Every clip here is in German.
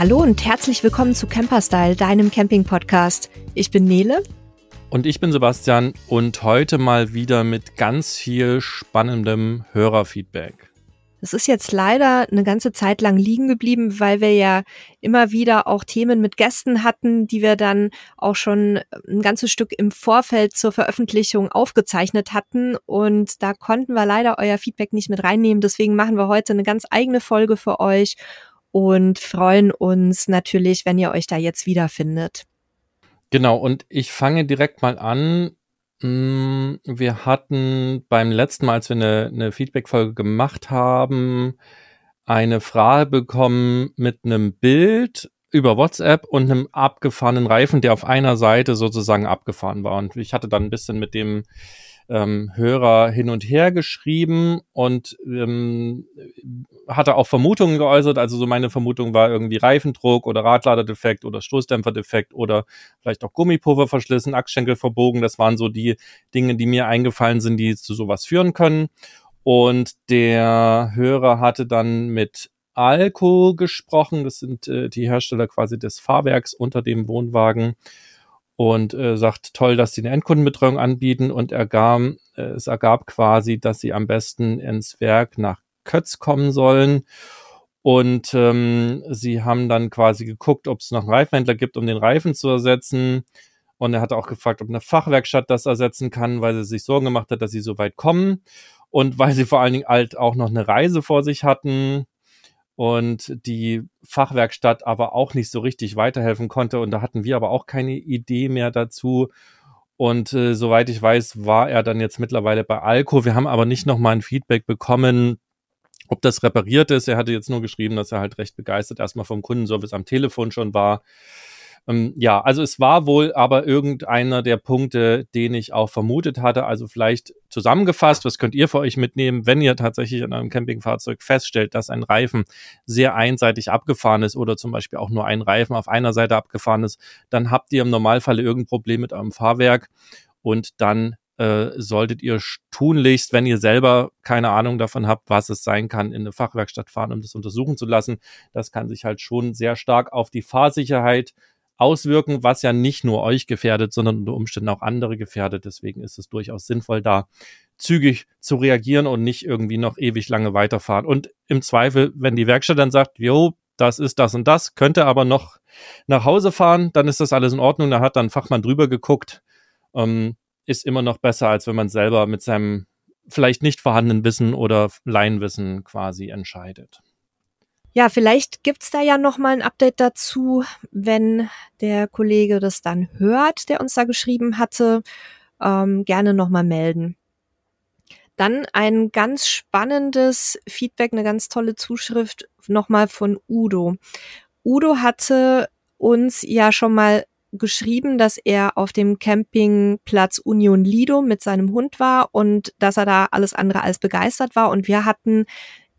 Hallo und herzlich willkommen zu Camperstyle, deinem Camping-Podcast. Ich bin Nele. Und ich bin Sebastian und heute mal wieder mit ganz viel spannendem Hörerfeedback. Es ist jetzt leider eine ganze Zeit lang liegen geblieben, weil wir ja immer wieder auch Themen mit Gästen hatten, die wir dann auch schon ein ganzes Stück im Vorfeld zur Veröffentlichung aufgezeichnet hatten. Und da konnten wir leider euer Feedback nicht mit reinnehmen. Deswegen machen wir heute eine ganz eigene Folge für euch und freuen uns natürlich, wenn ihr euch da jetzt wiederfindet. Genau, und ich fange direkt mal an Mm, wir hatten beim letzten Mal, als wir eine, eine Feedback-Folge gemacht haben, eine Frage bekommen mit einem Bild über WhatsApp und einem abgefahrenen Reifen, der auf einer Seite sozusagen abgefahren war. Und ich hatte dann ein bisschen mit dem ähm, Hörer hin und her geschrieben und ähm, hatte auch Vermutungen geäußert. Also so meine Vermutung war irgendwie Reifendruck oder Radladerdefekt oder Stoßdämpferdefekt oder vielleicht auch Gummipulver verschlissen, Achsschenkel verbogen. Das waren so die Dinge, die mir eingefallen sind, die zu sowas führen können. Und der Hörer hatte dann mit Alco gesprochen. Das sind äh, die Hersteller quasi des Fahrwerks unter dem Wohnwagen und äh, sagt, toll, dass sie eine Endkundenbetreuung anbieten und ergab, äh, es ergab quasi, dass sie am besten ins Werk nach Kötz kommen sollen. Und ähm, sie haben dann quasi geguckt, ob es noch einen Reifenhändler gibt, um den Reifen zu ersetzen. Und er hat auch gefragt, ob eine Fachwerkstatt das ersetzen kann, weil sie sich Sorgen gemacht hat, dass sie so weit kommen. Und weil sie vor allen Dingen halt auch noch eine Reise vor sich hatten und die Fachwerkstatt aber auch nicht so richtig weiterhelfen konnte. Und da hatten wir aber auch keine Idee mehr dazu. Und äh, soweit ich weiß, war er dann jetzt mittlerweile bei Alco. Wir haben aber nicht nochmal ein Feedback bekommen, ob das repariert ist. Er hatte jetzt nur geschrieben, dass er halt recht begeistert erstmal vom Kundenservice am Telefon schon war. Ähm, ja, also es war wohl aber irgendeiner der Punkte, den ich auch vermutet hatte. Also vielleicht zusammengefasst, was könnt ihr für euch mitnehmen, wenn ihr tatsächlich an einem Campingfahrzeug feststellt, dass ein Reifen sehr einseitig abgefahren ist oder zum Beispiel auch nur ein Reifen auf einer Seite abgefahren ist, dann habt ihr im Normalfall irgendein Problem mit eurem Fahrwerk und dann äh, solltet ihr tunlichst, wenn ihr selber keine Ahnung davon habt, was es sein kann, in eine Fachwerkstatt fahren, um das untersuchen zu lassen. Das kann sich halt schon sehr stark auf die Fahrsicherheit auswirken, was ja nicht nur euch gefährdet, sondern unter Umständen auch andere gefährdet. Deswegen ist es durchaus sinnvoll, da zügig zu reagieren und nicht irgendwie noch ewig lange weiterfahren. Und im Zweifel, wenn die Werkstatt dann sagt, jo, das ist das und das, könnte aber noch nach Hause fahren, dann ist das alles in Ordnung. Da hat dann Fachmann drüber geguckt. Ähm, ist immer noch besser, als wenn man selber mit seinem vielleicht nicht vorhandenen Wissen oder Laienwissen quasi entscheidet. Ja, vielleicht gibt's da ja noch mal ein Update dazu, wenn der Kollege das dann hört, der uns da geschrieben hatte. Ähm, gerne noch mal melden. Dann ein ganz spannendes Feedback, eine ganz tolle Zuschrift nochmal von Udo. Udo hatte uns ja schon mal geschrieben, dass er auf dem Campingplatz Union Lido mit seinem Hund war und dass er da alles andere als begeistert war. Und wir hatten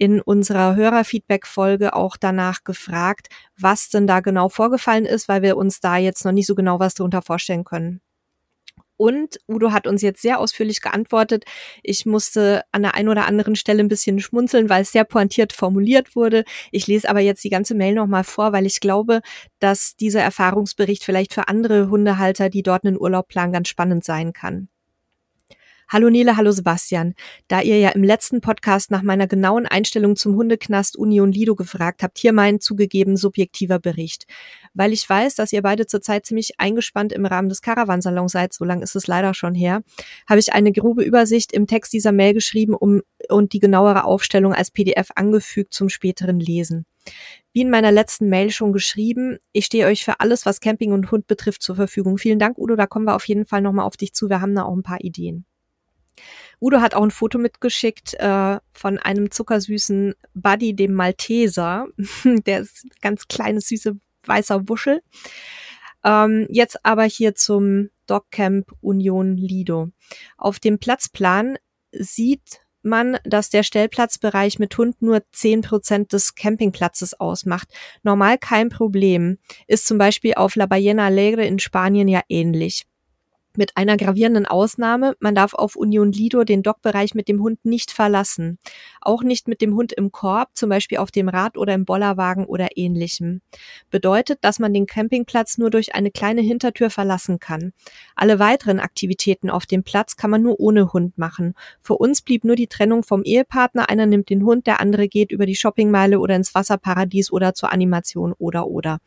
in unserer Hörerfeedback-Folge auch danach gefragt, was denn da genau vorgefallen ist, weil wir uns da jetzt noch nicht so genau was darunter vorstellen können. Und Udo hat uns jetzt sehr ausführlich geantwortet. Ich musste an der einen oder anderen Stelle ein bisschen schmunzeln, weil es sehr pointiert formuliert wurde. Ich lese aber jetzt die ganze Mail nochmal vor, weil ich glaube, dass dieser Erfahrungsbericht vielleicht für andere Hundehalter, die dort einen Urlaub planen, ganz spannend sein kann. Hallo Nele, hallo Sebastian. Da ihr ja im letzten Podcast nach meiner genauen Einstellung zum Hundeknast Union Lido gefragt habt, hier mein zugegeben subjektiver Bericht. Weil ich weiß, dass ihr beide zurzeit ziemlich eingespannt im Rahmen des Caravansalons seid, so lang ist es leider schon her, habe ich eine grobe Übersicht im Text dieser Mail geschrieben um, und die genauere Aufstellung als PDF angefügt zum späteren Lesen. Wie in meiner letzten Mail schon geschrieben, ich stehe euch für alles, was Camping und Hund betrifft, zur Verfügung. Vielen Dank, Udo, da kommen wir auf jeden Fall nochmal auf dich zu. Wir haben da auch ein paar Ideen. Udo hat auch ein Foto mitgeschickt äh, von einem zuckersüßen Buddy, dem Malteser. Der ist ganz kleines, süße, weißer Wuschel. Ähm, jetzt aber hier zum Dogcamp Union Lido. Auf dem Platzplan sieht man, dass der Stellplatzbereich mit Hund nur zehn Prozent des Campingplatzes ausmacht. Normal kein Problem. Ist zum Beispiel auf La Ballena Alegre in Spanien ja ähnlich. Mit einer gravierenden Ausnahme, man darf auf Union Lido den Dockbereich mit dem Hund nicht verlassen. Auch nicht mit dem Hund im Korb, zum Beispiel auf dem Rad oder im Bollerwagen oder ähnlichem. Bedeutet, dass man den Campingplatz nur durch eine kleine Hintertür verlassen kann. Alle weiteren Aktivitäten auf dem Platz kann man nur ohne Hund machen. Für uns blieb nur die Trennung vom Ehepartner. Einer nimmt den Hund, der andere geht über die Shoppingmeile oder ins Wasserparadies oder zur Animation oder oder.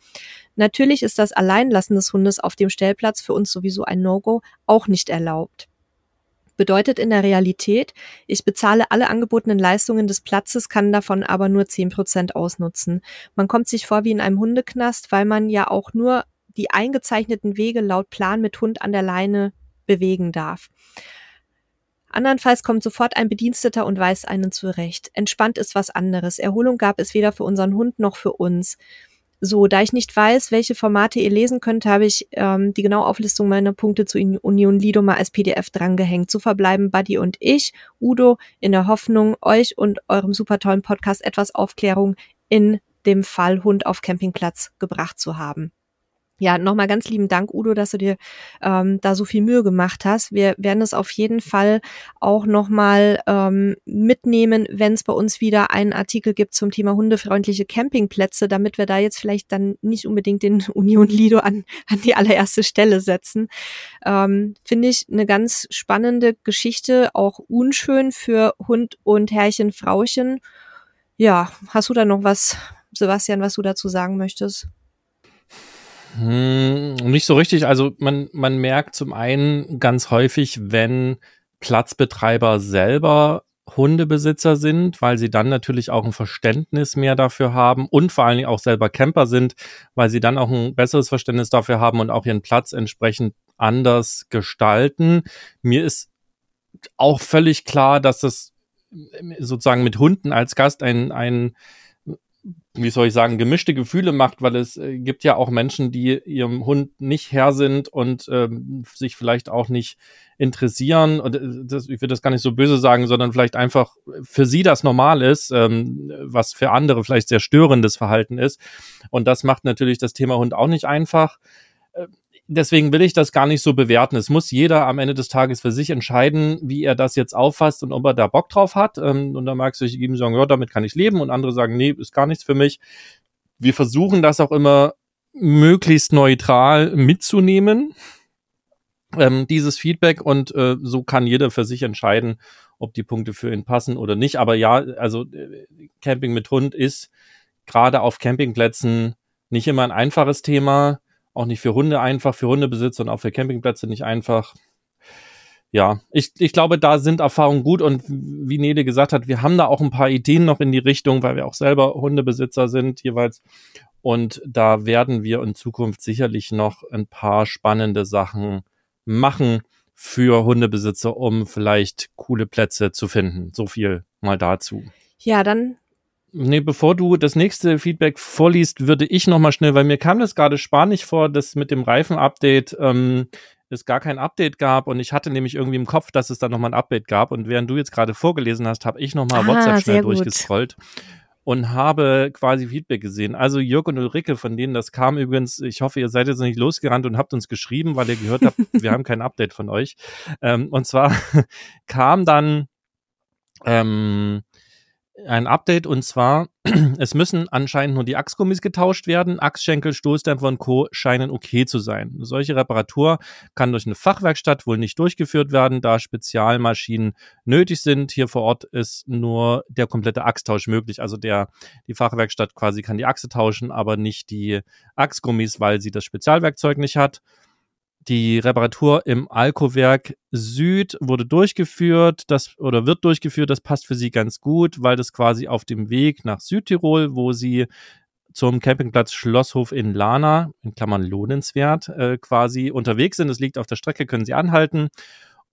Natürlich ist das Alleinlassen des Hundes auf dem Stellplatz für uns sowieso ein No-Go, auch nicht erlaubt. Bedeutet in der Realität, ich bezahle alle angebotenen Leistungen des Platzes, kann davon aber nur zehn Prozent ausnutzen. Man kommt sich vor wie in einem Hundeknast, weil man ja auch nur die eingezeichneten Wege laut Plan mit Hund an der Leine bewegen darf. Andernfalls kommt sofort ein Bediensteter und weist einen zurecht. Entspannt ist was anderes. Erholung gab es weder für unseren Hund noch für uns. So, da ich nicht weiß, welche Formate ihr lesen könnt, habe ich ähm, die genaue Auflistung meiner Punkte zu Union Lido mal als PDF drangehängt. So verbleiben Buddy und ich, Udo, in der Hoffnung, euch und eurem super tollen Podcast etwas Aufklärung in dem Fall Hund auf Campingplatz gebracht zu haben. Ja, nochmal ganz lieben Dank, Udo, dass du dir ähm, da so viel Mühe gemacht hast. Wir werden es auf jeden Fall auch nochmal ähm, mitnehmen, wenn es bei uns wieder einen Artikel gibt zum Thema hundefreundliche Campingplätze, damit wir da jetzt vielleicht dann nicht unbedingt den Union Lido an, an die allererste Stelle setzen. Ähm, Finde ich eine ganz spannende Geschichte, auch unschön für Hund und Herrchen, Frauchen. Ja, hast du da noch was, Sebastian, was du dazu sagen möchtest? Hm, nicht so richtig. Also man, man merkt zum einen ganz häufig, wenn Platzbetreiber selber Hundebesitzer sind, weil sie dann natürlich auch ein Verständnis mehr dafür haben und vor allen Dingen auch selber Camper sind, weil sie dann auch ein besseres Verständnis dafür haben und auch ihren Platz entsprechend anders gestalten. Mir ist auch völlig klar, dass das sozusagen mit Hunden als Gast ein, ein wie soll ich sagen, gemischte Gefühle macht, weil es äh, gibt ja auch Menschen, die ihrem Hund nicht Herr sind und ähm, sich vielleicht auch nicht interessieren. Und äh, das, ich will das gar nicht so böse sagen, sondern vielleicht einfach für sie das normal ist, ähm, was für andere vielleicht sehr störendes Verhalten ist. Und das macht natürlich das Thema Hund auch nicht einfach. Deswegen will ich das gar nicht so bewerten. Es muss jeder am Ende des Tages für sich entscheiden, wie er das jetzt auffasst und ob er da Bock drauf hat. Ähm, und da magst du ihm sagen, ja, damit kann ich leben. Und andere sagen, nee, ist gar nichts für mich. Wir versuchen das auch immer möglichst neutral mitzunehmen, ähm, dieses Feedback. Und äh, so kann jeder für sich entscheiden, ob die Punkte für ihn passen oder nicht. Aber ja, also äh, Camping mit Hund ist gerade auf Campingplätzen nicht immer ein einfaches Thema auch nicht für Hunde einfach, für Hundebesitzer und auch für Campingplätze nicht einfach. Ja, ich, ich glaube, da sind Erfahrungen gut und wie Nede gesagt hat, wir haben da auch ein paar Ideen noch in die Richtung, weil wir auch selber Hundebesitzer sind jeweils. Und da werden wir in Zukunft sicherlich noch ein paar spannende Sachen machen für Hundebesitzer, um vielleicht coole Plätze zu finden. So viel mal dazu. Ja, dann Nee, bevor du das nächste Feedback vorliest, würde ich nochmal schnell, weil mir kam das gerade spanisch vor, dass mit dem Reifen-Update ähm, es gar kein Update gab und ich hatte nämlich irgendwie im Kopf, dass es da nochmal ein Update gab und während du jetzt gerade vorgelesen hast, habe ich nochmal ah, WhatsApp schnell durchgescrollt und habe quasi Feedback gesehen. Also Jörg und Ulrike, von denen das kam übrigens, ich hoffe, ihr seid jetzt nicht losgerannt und habt uns geschrieben, weil ihr gehört habt, wir haben kein Update von euch. Ähm, und zwar kam dann ähm, ein Update und zwar, es müssen anscheinend nur die Achsgummis getauscht werden. Achsschenkel, Stoßdämpfer und Co. scheinen okay zu sein. Eine solche Reparatur kann durch eine Fachwerkstatt wohl nicht durchgeführt werden, da Spezialmaschinen nötig sind. Hier vor Ort ist nur der komplette Achstausch möglich. Also der, die Fachwerkstatt quasi kann die Achse tauschen, aber nicht die Achsgummis, weil sie das Spezialwerkzeug nicht hat. Die Reparatur im Alkowerk Süd wurde durchgeführt, das oder wird durchgeführt. Das passt für sie ganz gut, weil das quasi auf dem Weg nach Südtirol, wo sie zum Campingplatz Schlosshof in Lana, in Klammern lohnenswert, äh, quasi unterwegs sind. Es liegt auf der Strecke, können sie anhalten.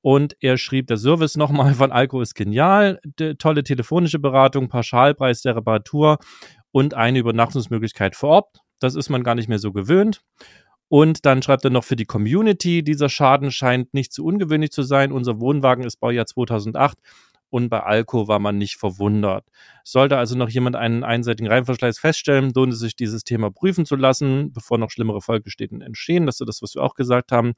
Und er schrieb, der Service nochmal von Alko ist genial, de, tolle telefonische Beratung, Pauschalpreis der Reparatur und eine Übernachtungsmöglichkeit vor Ort. Das ist man gar nicht mehr so gewöhnt. Und dann schreibt er noch für die Community, dieser Schaden scheint nicht zu ungewöhnlich zu sein. Unser Wohnwagen ist Baujahr 2008 und bei Alco war man nicht verwundert. Sollte also noch jemand einen einseitigen Reifenverschleiß feststellen, lohnt es sich, dieses Thema prüfen zu lassen, bevor noch schlimmere Folgestätten entstehen. Das ist das, was wir auch gesagt haben.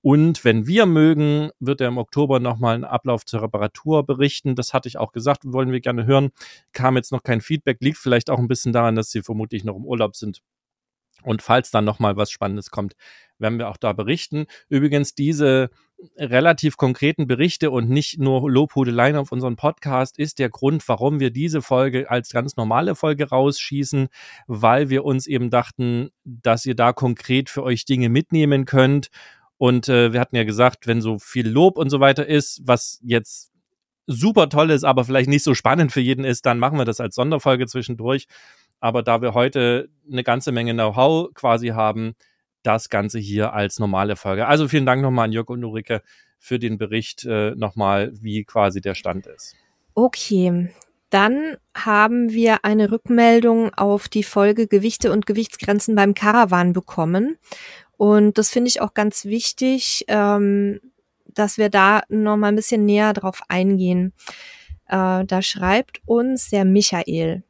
Und wenn wir mögen, wird er im Oktober nochmal einen Ablauf zur Reparatur berichten. Das hatte ich auch gesagt, wollen wir gerne hören. Kam jetzt noch kein Feedback, liegt vielleicht auch ein bisschen daran, dass sie vermutlich noch im Urlaub sind. Und falls dann nochmal was Spannendes kommt, werden wir auch da berichten. Übrigens, diese relativ konkreten Berichte und nicht nur Lobhudeleien auf unseren Podcast ist der Grund, warum wir diese Folge als ganz normale Folge rausschießen, weil wir uns eben dachten, dass ihr da konkret für euch Dinge mitnehmen könnt und äh, wir hatten ja gesagt, wenn so viel Lob und so weiter ist, was jetzt super toll ist, aber vielleicht nicht so spannend für jeden ist, dann machen wir das als Sonderfolge zwischendurch. Aber da wir heute eine ganze Menge Know-how quasi haben, das Ganze hier als normale Folge. Also vielen Dank nochmal an Jörg und Ulrike für den Bericht äh, nochmal, wie quasi der Stand ist. Okay, dann haben wir eine Rückmeldung auf die Folge Gewichte und Gewichtsgrenzen beim Caravan bekommen. Und das finde ich auch ganz wichtig, ähm, dass wir da noch mal ein bisschen näher drauf eingehen. Äh, da schreibt uns der Michael.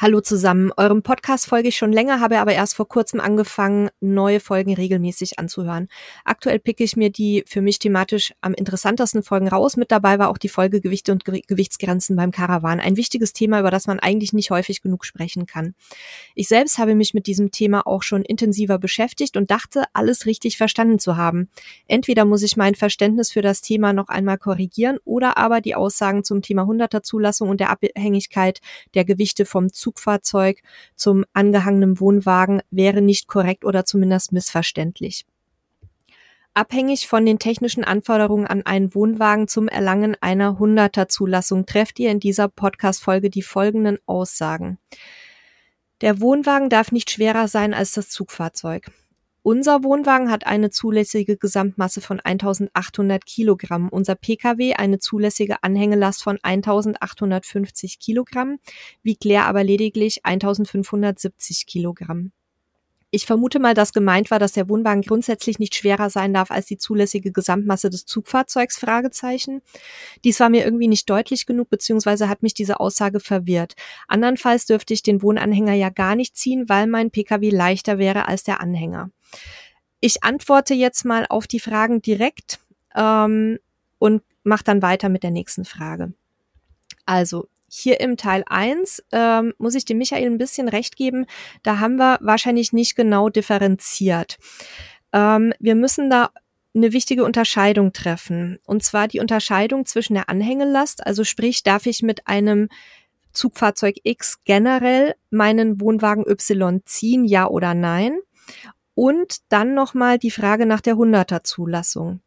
Hallo zusammen. Eurem Podcast folge ich schon länger, habe aber erst vor kurzem angefangen, neue Folgen regelmäßig anzuhören. Aktuell picke ich mir die für mich thematisch am interessantesten Folgen raus. Mit dabei war auch die Folge Gewichte und Gewichtsgrenzen beim Karawan. Ein wichtiges Thema, über das man eigentlich nicht häufig genug sprechen kann. Ich selbst habe mich mit diesem Thema auch schon intensiver beschäftigt und dachte, alles richtig verstanden zu haben. Entweder muss ich mein Verständnis für das Thema noch einmal korrigieren oder aber die Aussagen zum Thema 100er Zulassung und der Abhängigkeit der Gewichte vom Zugfahrzeug zum angehangenen Wohnwagen wäre nicht korrekt oder zumindest missverständlich. Abhängig von den technischen Anforderungen an einen Wohnwagen zum Erlangen einer 100er Zulassung trefft ihr in dieser Podcast-Folge die folgenden Aussagen. Der Wohnwagen darf nicht schwerer sein als das Zugfahrzeug. Unser Wohnwagen hat eine zulässige Gesamtmasse von 1800 Kilogramm, unser Pkw eine zulässige Anhängelast von 1850 Kilogramm, wiegt leer aber lediglich 1570 Kilogramm. Ich vermute mal, dass gemeint war, dass der Wohnwagen grundsätzlich nicht schwerer sein darf als die zulässige Gesamtmasse des Zugfahrzeugs, Fragezeichen. Dies war mir irgendwie nicht deutlich genug, beziehungsweise hat mich diese Aussage verwirrt. Andernfalls dürfte ich den Wohnanhänger ja gar nicht ziehen, weil mein Pkw leichter wäre als der Anhänger. Ich antworte jetzt mal auf die Fragen direkt ähm, und mache dann weiter mit der nächsten Frage. Also, hier im Teil 1 ähm, muss ich dem Michael ein bisschen recht geben, da haben wir wahrscheinlich nicht genau differenziert. Ähm, wir müssen da eine wichtige Unterscheidung treffen. Und zwar die Unterscheidung zwischen der Anhängelast, also sprich, darf ich mit einem Zugfahrzeug X generell meinen Wohnwagen Y ziehen, ja oder nein? Und dann nochmal die Frage nach der 100er Zulassung.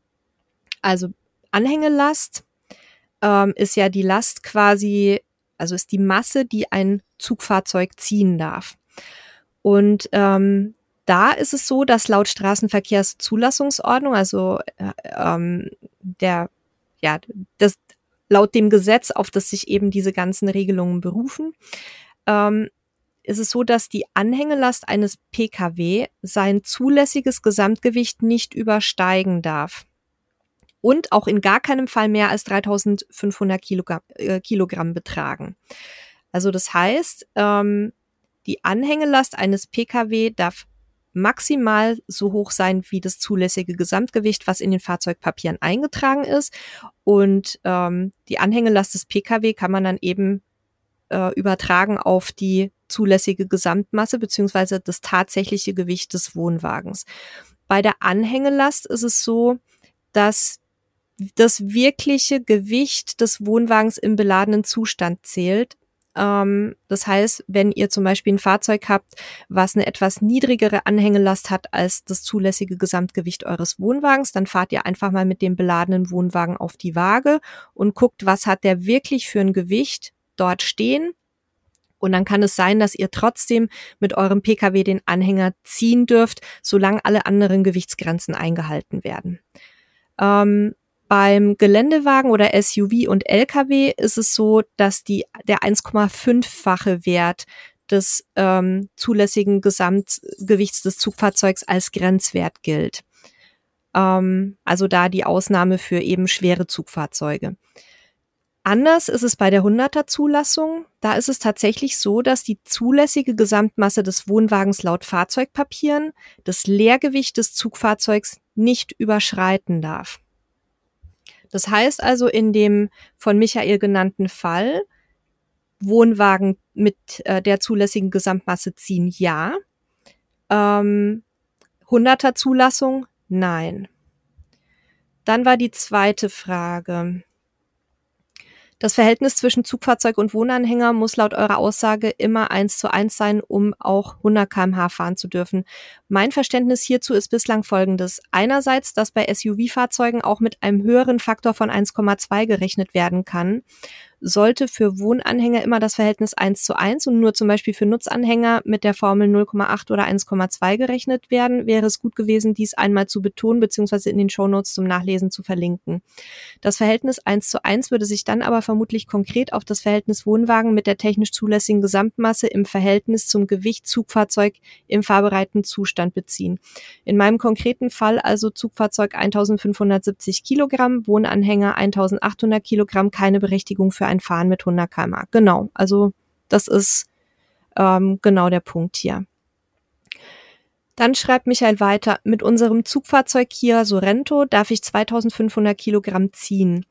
Also Anhängelast ähm, ist ja die Last quasi also ist die Masse, die ein Zugfahrzeug ziehen darf. Und ähm, da ist es so, dass laut Straßenverkehrszulassungsordnung, also äh, ähm, der, ja, das laut dem Gesetz, auf das sich eben diese ganzen Regelungen berufen, ähm, ist es so, dass die Anhängelast eines Pkw sein zulässiges Gesamtgewicht nicht übersteigen darf und auch in gar keinem Fall mehr als 3500 Kilogramm, äh, Kilogramm betragen. Also das heißt, ähm, die Anhängelast eines Pkw darf maximal so hoch sein wie das zulässige Gesamtgewicht, was in den Fahrzeugpapieren eingetragen ist. Und ähm, die Anhängelast des Pkw kann man dann eben äh, übertragen auf die zulässige Gesamtmasse beziehungsweise das tatsächliche Gewicht des Wohnwagens. Bei der Anhängelast ist es so, dass das wirkliche Gewicht des Wohnwagens im beladenen Zustand zählt. Ähm, das heißt, wenn ihr zum Beispiel ein Fahrzeug habt, was eine etwas niedrigere Anhängelast hat als das zulässige Gesamtgewicht eures Wohnwagens, dann fahrt ihr einfach mal mit dem beladenen Wohnwagen auf die Waage und guckt, was hat der wirklich für ein Gewicht dort stehen. Und dann kann es sein, dass ihr trotzdem mit eurem Pkw den Anhänger ziehen dürft, solange alle anderen Gewichtsgrenzen eingehalten werden. Ähm, beim Geländewagen oder SUV und LKW ist es so, dass die, der 1,5-fache Wert des ähm, zulässigen Gesamtgewichts des Zugfahrzeugs als Grenzwert gilt. Ähm, also da die Ausnahme für eben schwere Zugfahrzeuge. Anders ist es bei der 100er Zulassung. Da ist es tatsächlich so, dass die zulässige Gesamtmasse des Wohnwagens laut Fahrzeugpapieren das Leergewicht des Zugfahrzeugs nicht überschreiten darf. Das heißt also, in dem von Michael genannten Fall, Wohnwagen mit äh, der zulässigen Gesamtmasse ziehen, ja. Ähm, 100er Zulassung, nein. Dann war die zweite Frage. Das Verhältnis zwischen Zugfahrzeug und Wohnanhänger muss laut eurer Aussage immer eins zu eins sein, um auch 100 kmh fahren zu dürfen. Mein Verständnis hierzu ist bislang folgendes. Einerseits, dass bei SUV-Fahrzeugen auch mit einem höheren Faktor von 1,2 gerechnet werden kann sollte für Wohnanhänger immer das Verhältnis 1 zu 1 und nur zum Beispiel für Nutzanhänger mit der Formel 0,8 oder 1,2 gerechnet werden, wäre es gut gewesen, dies einmal zu betonen bzw. in den Shownotes zum Nachlesen zu verlinken. Das Verhältnis 1 zu 1 würde sich dann aber vermutlich konkret auf das Verhältnis Wohnwagen mit der technisch zulässigen Gesamtmasse im Verhältnis zum Gewicht Zugfahrzeug im fahrbereiten Zustand beziehen. In meinem konkreten Fall also Zugfahrzeug 1570 Kilogramm, Wohnanhänger 1800 Kilogramm, keine Berechtigung für ein Fahren mit 100 km. Genau, also das ist ähm, genau der Punkt hier. Dann schreibt Michael weiter, mit unserem Zugfahrzeug Kia Sorento darf ich 2500 Kilogramm ziehen.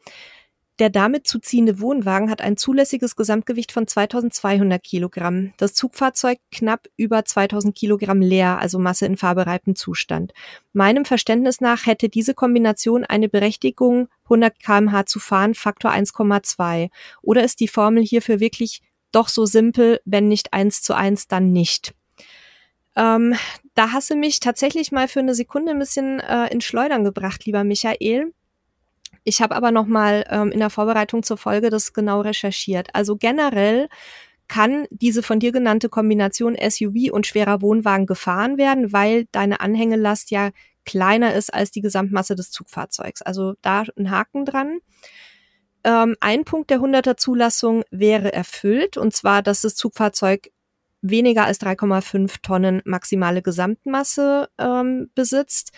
Der damit zu ziehende Wohnwagen hat ein zulässiges Gesamtgewicht von 2200 Kilogramm. Das Zugfahrzeug knapp über 2000 Kilogramm leer, also Masse in fahrbereiftem Zustand. Meinem Verständnis nach hätte diese Kombination eine Berechtigung, 100 kmh zu fahren, Faktor 1,2. Oder ist die Formel hierfür wirklich doch so simpel, wenn nicht eins zu eins, dann nicht? Ähm, da hast du mich tatsächlich mal für eine Sekunde ein bisschen äh, in Schleudern gebracht, lieber Michael. Ich habe aber noch mal ähm, in der Vorbereitung zur Folge das genau recherchiert. Also generell kann diese von dir genannte Kombination SUV und schwerer Wohnwagen gefahren werden, weil deine Anhängelast ja kleiner ist als die Gesamtmasse des Zugfahrzeugs. Also da ein Haken dran. Ähm, ein Punkt der 100er Zulassung wäre erfüllt, und zwar, dass das Zugfahrzeug weniger als 3,5 Tonnen maximale Gesamtmasse ähm, besitzt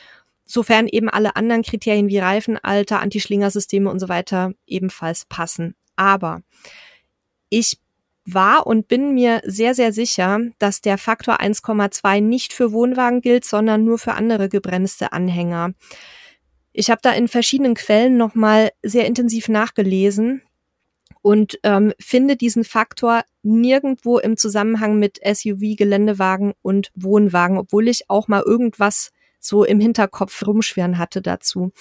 sofern eben alle anderen Kriterien wie Reifenalter, Anti-Schlingersysteme und so weiter ebenfalls passen. Aber ich war und bin mir sehr, sehr sicher, dass der Faktor 1,2 nicht für Wohnwagen gilt, sondern nur für andere gebremste Anhänger. Ich habe da in verschiedenen Quellen nochmal sehr intensiv nachgelesen und ähm, finde diesen Faktor nirgendwo im Zusammenhang mit SUV, Geländewagen und Wohnwagen, obwohl ich auch mal irgendwas so im Hinterkopf rumschwirren hatte dazu.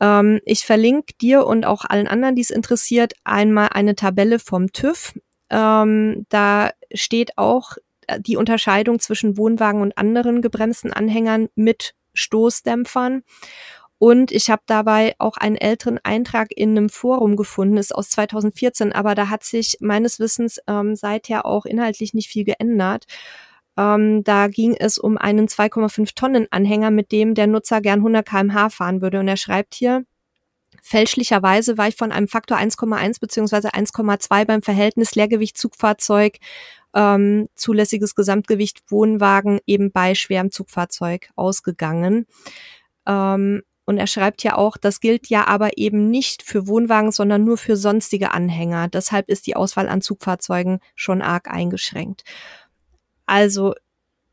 Ähm, ich verlinke dir und auch allen anderen, die es interessiert, einmal eine Tabelle vom TÜV. Ähm, da steht auch äh, die Unterscheidung zwischen Wohnwagen und anderen gebremsten Anhängern mit Stoßdämpfern. Und ich habe dabei auch einen älteren Eintrag in einem Forum gefunden, ist aus 2014, aber da hat sich meines Wissens ähm, seither auch inhaltlich nicht viel geändert. Ähm, da ging es um einen 2,5 Tonnen Anhänger, mit dem der Nutzer gern 100 kmh fahren würde. Und er schreibt hier, fälschlicherweise war ich von einem Faktor 1,1 beziehungsweise 1,2 beim Verhältnis Leergewicht Zugfahrzeug ähm, zulässiges Gesamtgewicht Wohnwagen eben bei schwerem Zugfahrzeug ausgegangen. Ähm, und er schreibt ja auch, das gilt ja aber eben nicht für Wohnwagen, sondern nur für sonstige Anhänger. Deshalb ist die Auswahl an Zugfahrzeugen schon arg eingeschränkt. Also,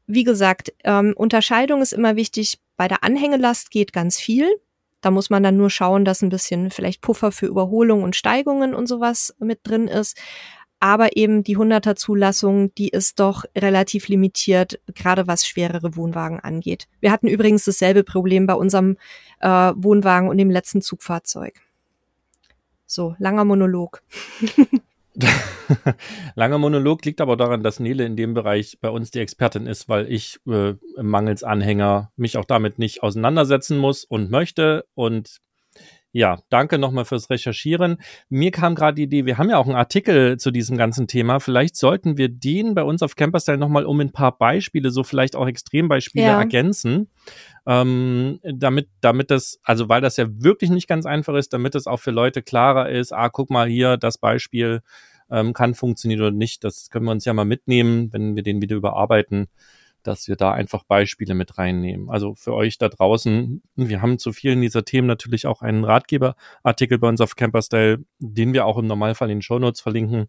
wie gesagt, ähm, Unterscheidung ist immer wichtig. Bei der Anhängelast geht ganz viel. Da muss man dann nur schauen, dass ein bisschen vielleicht Puffer für Überholung und Steigungen und sowas mit drin ist. Aber eben die 100er Zulassung, die ist doch relativ limitiert, gerade was schwerere Wohnwagen angeht. Wir hatten übrigens dasselbe Problem bei unserem äh, Wohnwagen und dem letzten Zugfahrzeug. So, langer Monolog. Langer Monolog liegt aber daran, dass Nele in dem Bereich bei uns die Expertin ist, weil ich äh, mangels Anhänger mich auch damit nicht auseinandersetzen muss und möchte. Und ja, danke nochmal fürs Recherchieren. Mir kam gerade die Idee, wir haben ja auch einen Artikel zu diesem ganzen Thema. Vielleicht sollten wir den bei uns auf Camperstyle nochmal um ein paar Beispiele, so vielleicht auch Extrembeispiele ja. ergänzen. Ähm, damit, damit das, also weil das ja wirklich nicht ganz einfach ist, damit es auch für Leute klarer ist, ah, guck mal hier, das Beispiel ähm, kann funktionieren oder nicht. Das können wir uns ja mal mitnehmen, wenn wir den wieder überarbeiten dass wir da einfach Beispiele mit reinnehmen. Also für euch da draußen, wir haben zu vielen dieser Themen natürlich auch einen Ratgeberartikel bei uns auf Camperstyle, den wir auch im Normalfall in den Shownotes verlinken.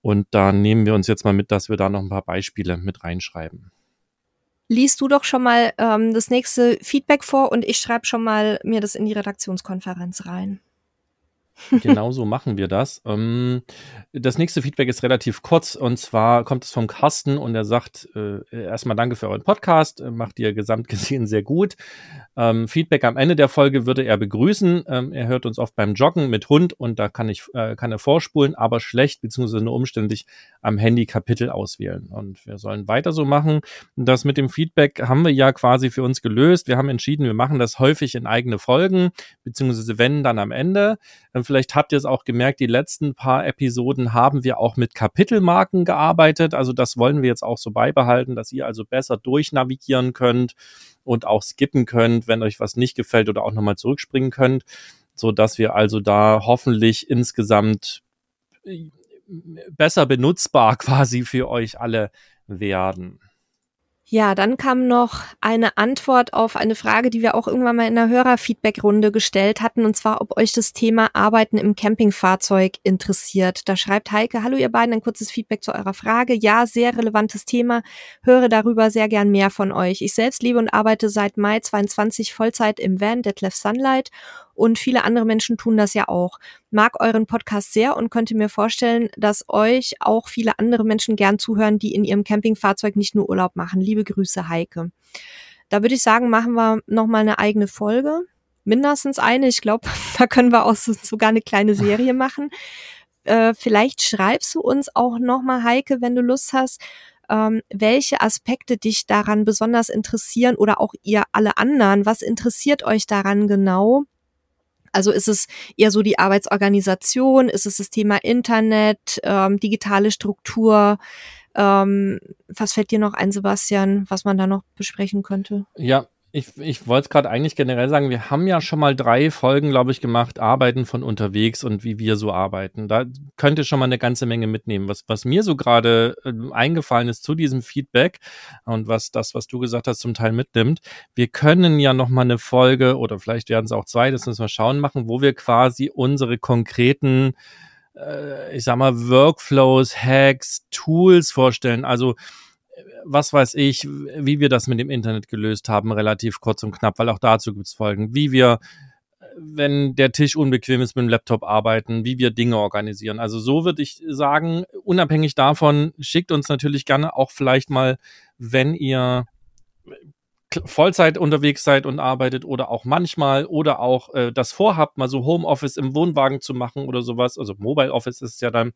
Und da nehmen wir uns jetzt mal mit, dass wir da noch ein paar Beispiele mit reinschreiben. Liest du doch schon mal ähm, das nächste Feedback vor und ich schreibe schon mal mir das in die Redaktionskonferenz rein. Genau so machen wir das. Ähm, das nächste Feedback ist relativ kurz und zwar kommt es vom Carsten und er sagt äh, erstmal danke für euren Podcast, äh, macht ihr gesamt gesehen sehr gut. Ähm, Feedback am Ende der Folge würde er begrüßen. Ähm, er hört uns oft beim Joggen mit Hund und da kann ich äh, kann er vorspulen, aber schlecht beziehungsweise nur umständlich am Handy Kapitel auswählen. Und wir sollen weiter so machen. Das mit dem Feedback haben wir ja quasi für uns gelöst. Wir haben entschieden, wir machen das häufig in eigene Folgen beziehungsweise wenn dann am Ende. Vielleicht habt ihr es auch gemerkt, die letzten paar Episoden haben wir auch mit Kapitelmarken gearbeitet. Also das wollen wir jetzt auch so beibehalten, dass ihr also besser durchnavigieren könnt und auch skippen könnt, wenn euch was nicht gefällt oder auch nochmal zurückspringen könnt, so dass wir also da hoffentlich insgesamt äh, besser benutzbar quasi für euch alle werden. Ja, dann kam noch eine Antwort auf eine Frage, die wir auch irgendwann mal in der Hörerfeedback-Runde gestellt hatten, und zwar, ob euch das Thema Arbeiten im Campingfahrzeug interessiert. Da schreibt Heike, hallo ihr beiden, ein kurzes Feedback zu eurer Frage. Ja, sehr relevantes Thema. Höre darüber sehr gern mehr von euch. Ich selbst lebe und arbeite seit Mai 22 Vollzeit im Van Detlef Sunlight und viele andere Menschen tun das ja auch. Mag euren Podcast sehr und könnte mir vorstellen, dass euch auch viele andere Menschen gern zuhören, die in ihrem Campingfahrzeug nicht nur Urlaub machen. Liebe Grüße, Heike. Da würde ich sagen, machen wir nochmal eine eigene Folge. Mindestens eine. Ich glaube, da können wir auch so, sogar eine kleine Serie machen. Äh, vielleicht schreibst du uns auch nochmal, Heike, wenn du Lust hast, ähm, welche Aspekte dich daran besonders interessieren oder auch ihr alle anderen. Was interessiert euch daran genau? Also ist es eher so die Arbeitsorganisation, ist es das Thema Internet, ähm, digitale Struktur? Ähm, was fällt dir noch ein, Sebastian, was man da noch besprechen könnte? Ja, ich, ich wollte gerade eigentlich generell sagen, wir haben ja schon mal drei Folgen, glaube ich, gemacht, Arbeiten von unterwegs und wie wir so arbeiten. Da könnt ihr schon mal eine ganze Menge mitnehmen. Was, was mir so gerade äh, eingefallen ist zu diesem Feedback und was das, was du gesagt hast, zum Teil mitnimmt, wir können ja noch mal eine Folge oder vielleicht werden es auch zwei, das müssen wir schauen, machen, wo wir quasi unsere konkreten äh, ich sag mal, Workflows, Hacks, Tools vorstellen. Also was weiß ich, wie wir das mit dem Internet gelöst haben, relativ kurz und knapp, weil auch dazu gibt's Folgen, wie wir, wenn der Tisch unbequem ist, mit dem Laptop arbeiten, wie wir Dinge organisieren. Also so würde ich sagen, unabhängig davon, schickt uns natürlich gerne auch vielleicht mal, wenn ihr Vollzeit unterwegs seid und arbeitet oder auch manchmal oder auch äh, das vorhabt, mal so Homeoffice im Wohnwagen zu machen oder sowas, also Mobile Office ist ja dann,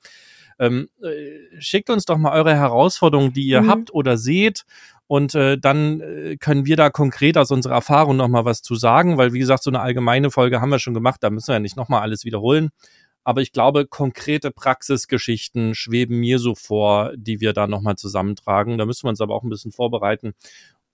ähm, äh, schickt uns doch mal eure Herausforderungen, die ihr mhm. habt oder seht. Und äh, dann äh, können wir da konkret aus unserer Erfahrung noch mal was zu sagen, weil wie gesagt, so eine allgemeine Folge haben wir schon gemacht, da müssen wir ja nicht noch mal alles wiederholen. Aber ich glaube, konkrete Praxisgeschichten schweben mir so vor, die wir da noch mal zusammentragen. Da müssen wir uns aber auch ein bisschen vorbereiten,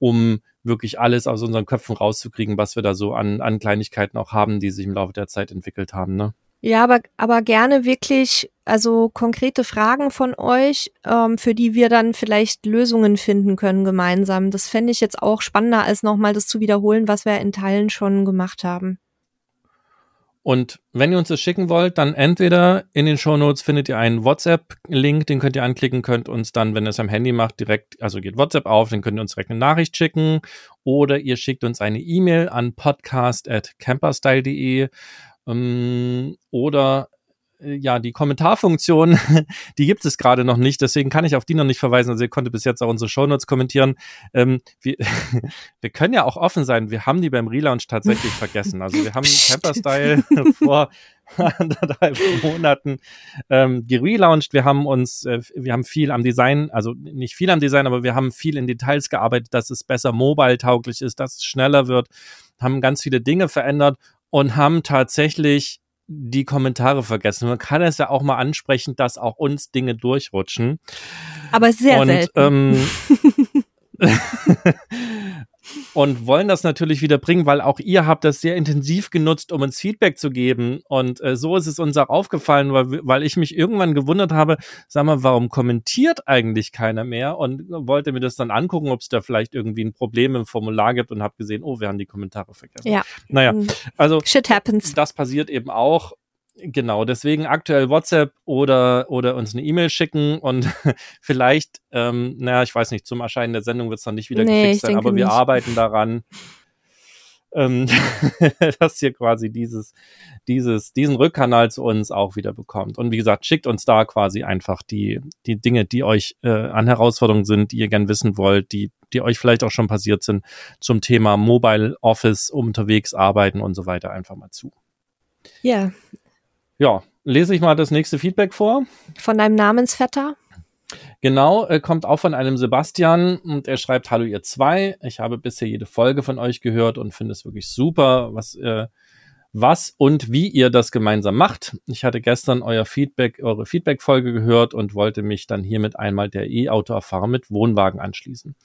um wirklich alles aus unseren Köpfen rauszukriegen, was wir da so an, an Kleinigkeiten auch haben, die sich im Laufe der Zeit entwickelt haben. Ne? Ja, aber, aber gerne wirklich, also konkrete Fragen von euch, ähm, für die wir dann vielleicht Lösungen finden können gemeinsam. Das fände ich jetzt auch spannender, als nochmal das zu wiederholen, was wir in Teilen schon gemacht haben. Und wenn ihr uns das schicken wollt, dann entweder in den Show Notes findet ihr einen WhatsApp-Link, den könnt ihr anklicken, könnt uns dann, wenn ihr es am Handy macht, direkt, also geht WhatsApp auf, dann könnt ihr uns direkt eine Nachricht schicken. Oder ihr schickt uns eine E-Mail an podcast.camperstyle.de ähm, oder ja, die Kommentarfunktion, die gibt es gerade noch nicht, deswegen kann ich auf die noch nicht verweisen. Also ihr konntet bis jetzt auch unsere Shownotes kommentieren. Ähm, wir, wir können ja auch offen sein, wir haben die beim Relaunch tatsächlich vergessen. Also wir haben Camper-Style vor anderthalb Monaten ähm, gelauncht. Wir haben uns, äh, wir haben viel am Design, also nicht viel am Design, aber wir haben viel in Details gearbeitet, dass es besser mobile-tauglich ist, dass es schneller wird, haben ganz viele Dinge verändert und haben tatsächlich die Kommentare vergessen. Man kann es ja auch mal ansprechen, dass auch uns Dinge durchrutschen. Aber sehr und, selten. Ähm, und wollen das natürlich wieder bringen, weil auch ihr habt das sehr intensiv genutzt, um uns Feedback zu geben. Und äh, so ist es uns auch aufgefallen, weil, weil ich mich irgendwann gewundert habe, sag mal, warum kommentiert eigentlich keiner mehr? Und wollte mir das dann angucken, ob es da vielleicht irgendwie ein Problem im Formular gibt und habe gesehen, oh, wir haben die Kommentare vergessen. Ja. Naja, Mm. also Shit happens. das passiert eben auch. Genau, deswegen aktuell WhatsApp oder, oder uns eine E-Mail schicken und vielleicht, ähm, naja, ich weiß nicht, zum Erscheinen der Sendung wird es dann nicht wieder Nee, gefixt sein, aber wir nicht. arbeiten daran, ähm, dass ihr quasi dieses, dieses, diesen Rückkanal zu uns auch wieder bekommt. Und wie gesagt, schickt uns da quasi einfach die, die Dinge, die euch äh, an Herausforderungen sind, die ihr gern wissen wollt, die, die euch vielleicht auch schon passiert sind, zum Thema Mobile Office, unterwegs arbeiten und so weiter einfach mal zu. Ja, Ja, lese ich mal das nächste Feedback vor. von deinem Namensvetter. Genau, äh, kommt auch von einem Sebastian und er schreibt, hallo ihr zwei, ich habe bisher jede Folge von euch gehört und finde es wirklich super, was, äh, was und wie ihr das gemeinsam macht. Ich hatte gestern euer Feedback, eure Feedback-Folge gehört und wollte mich dann hiermit einmal der E-Auto-Erfahrung mit Wohnwagen anschließen.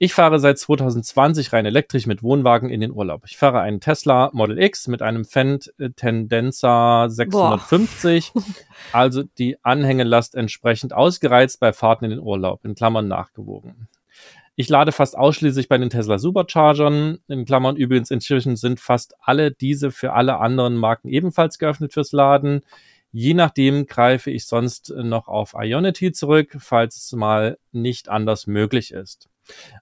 Ich fahre seit 2020 rein elektrisch mit Wohnwagen in den Urlaub. Ich fahre einen Tesla Model X mit einem Fendt äh, Tendenza 650, also die Anhängelast entsprechend ausgereizt bei Fahrten in den Urlaub, in Klammern nachgewogen. Ich lade fast ausschließlich bei den Tesla Superchargern, in Klammern übrigens inzwischen sind fast alle diese für alle anderen Marken ebenfalls geöffnet fürs Laden. Je nachdem greife ich sonst noch auf Ionity zurück, falls es mal nicht anders möglich ist.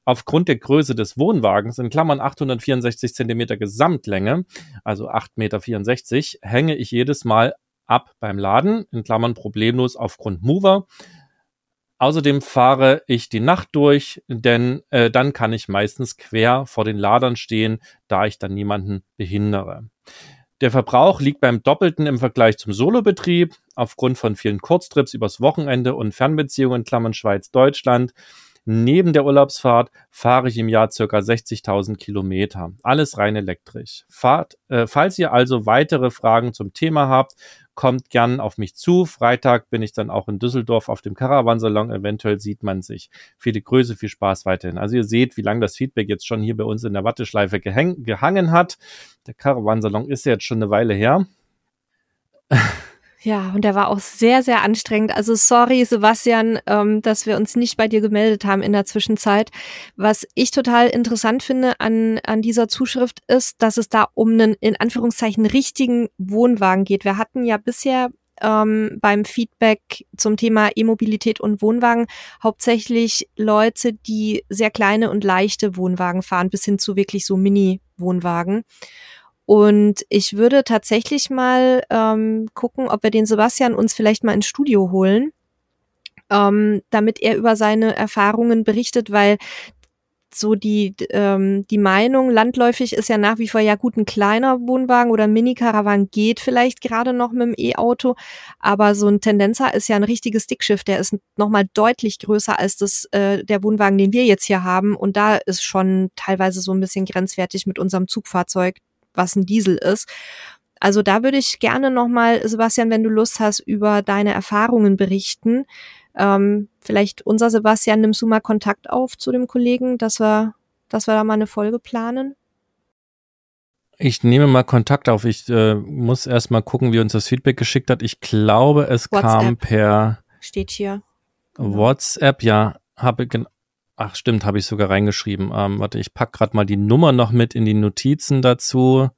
Aufgrund der Größe des Wohnwagens, in Klammern 864 Zentimeter Gesamtlänge, also 8,64 Meter, hänge ich jedes Mal ab beim Laden, in Klammern problemlos aufgrund Mover. Außerdem fahre ich die Nacht durch, denn äh, dann kann ich meistens quer vor den Ladern stehen, da ich dann niemanden behindere. Der Verbrauch liegt beim Doppelten im Vergleich zum Solobetrieb. Aufgrund von vielen Kurztrips übers Wochenende und Fernbeziehungen, in Klammern Schweiz-Deutschland, Neben der Urlaubsfahrt fahre ich im Jahr circa 60.000 Kilometer. Alles rein elektrisch. Fahrt, äh, falls ihr also weitere Fragen zum Thema habt, kommt gern auf mich zu. Freitag bin ich dann auch in Düsseldorf auf dem Caravansalon. Eventuell sieht man sich. Viele Grüße, viel Spaß weiterhin. Also ihr seht, wie lange das Feedback jetzt schon hier bei uns in der Watteschleife gehäng gehangen hat. Der Caravansalon ist ja jetzt schon eine Weile her. Ja, und der war auch sehr, sehr anstrengend. Also sorry, Sebastian, ähm, dass wir uns nicht bei dir gemeldet haben in der Zwischenzeit. Was ich total interessant finde an, an dieser Zuschrift ist, dass es da um einen, in Anführungszeichen, richtigen Wohnwagen geht. Wir hatten ja bisher ähm, beim Feedback zum Thema E-Mobilität und Wohnwagen hauptsächlich Leute, die sehr kleine und leichte Wohnwagen fahren, bis hin zu wirklich so Mini-Wohnwagen. Und ich würde tatsächlich mal ähm, gucken, ob wir den Sebastian uns vielleicht mal ins Studio holen, ähm, damit er über seine Erfahrungen berichtet, weil so die, ähm, die Meinung landläufig ist ja nach wie vor, ja gut, ein kleiner Wohnwagen oder Mini-Caravan geht vielleicht gerade noch mit dem E-Auto, aber so ein Tendenza ist ja ein richtiges Dickschiff, der ist nochmal deutlich größer als das, äh, der Wohnwagen, den wir jetzt hier haben. Und da ist schon teilweise so ein bisschen grenzwertig mit unserem Zugfahrzeug, was ein Diesel ist. Also da würde ich gerne nochmal, Sebastian, wenn du Lust hast, über deine Erfahrungen berichten. Ähm, vielleicht unser Sebastian, nimmst du mal Kontakt auf zu dem Kollegen, dass wir, dass wir da mal eine Folge planen? Ich nehme mal Kontakt auf. Ich äh, muss erst mal gucken, wie uns das Feedback geschickt hat. Ich glaube, es WhatsApp. kam per Steht hier. Genau. WhatsApp. Ja, habe Ach stimmt, habe ich sogar reingeschrieben. Ähm, warte, ich pack gerade mal die Nummer noch mit in die Notizen dazu.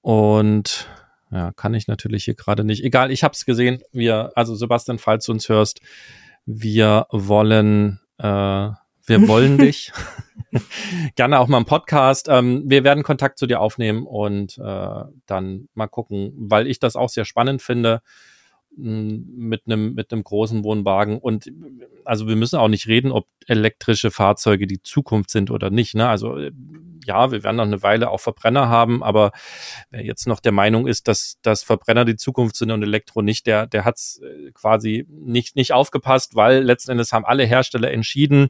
Und ja, kann ich natürlich hier gerade nicht. Egal, ich habe es gesehen. Wir, also Sebastian, falls du uns hörst, wir wollen, äh, wir wollen dich. Gerne auch mal im Podcast. Ähm, wir werden Kontakt zu dir aufnehmen und äh, dann mal gucken, weil ich das auch sehr spannend finde mit einem mit einem großen Wohnwagen und also wir müssen auch nicht reden, ob elektrische Fahrzeuge die Zukunft sind oder nicht. Ne? Also ja, wir werden noch eine Weile auch Verbrenner haben, aber wer jetzt noch der Meinung ist, dass, dass Verbrenner die Zukunft sind und Elektro nicht, der der hat es quasi nicht nicht aufgepasst, weil letzten Endes haben alle Hersteller entschieden,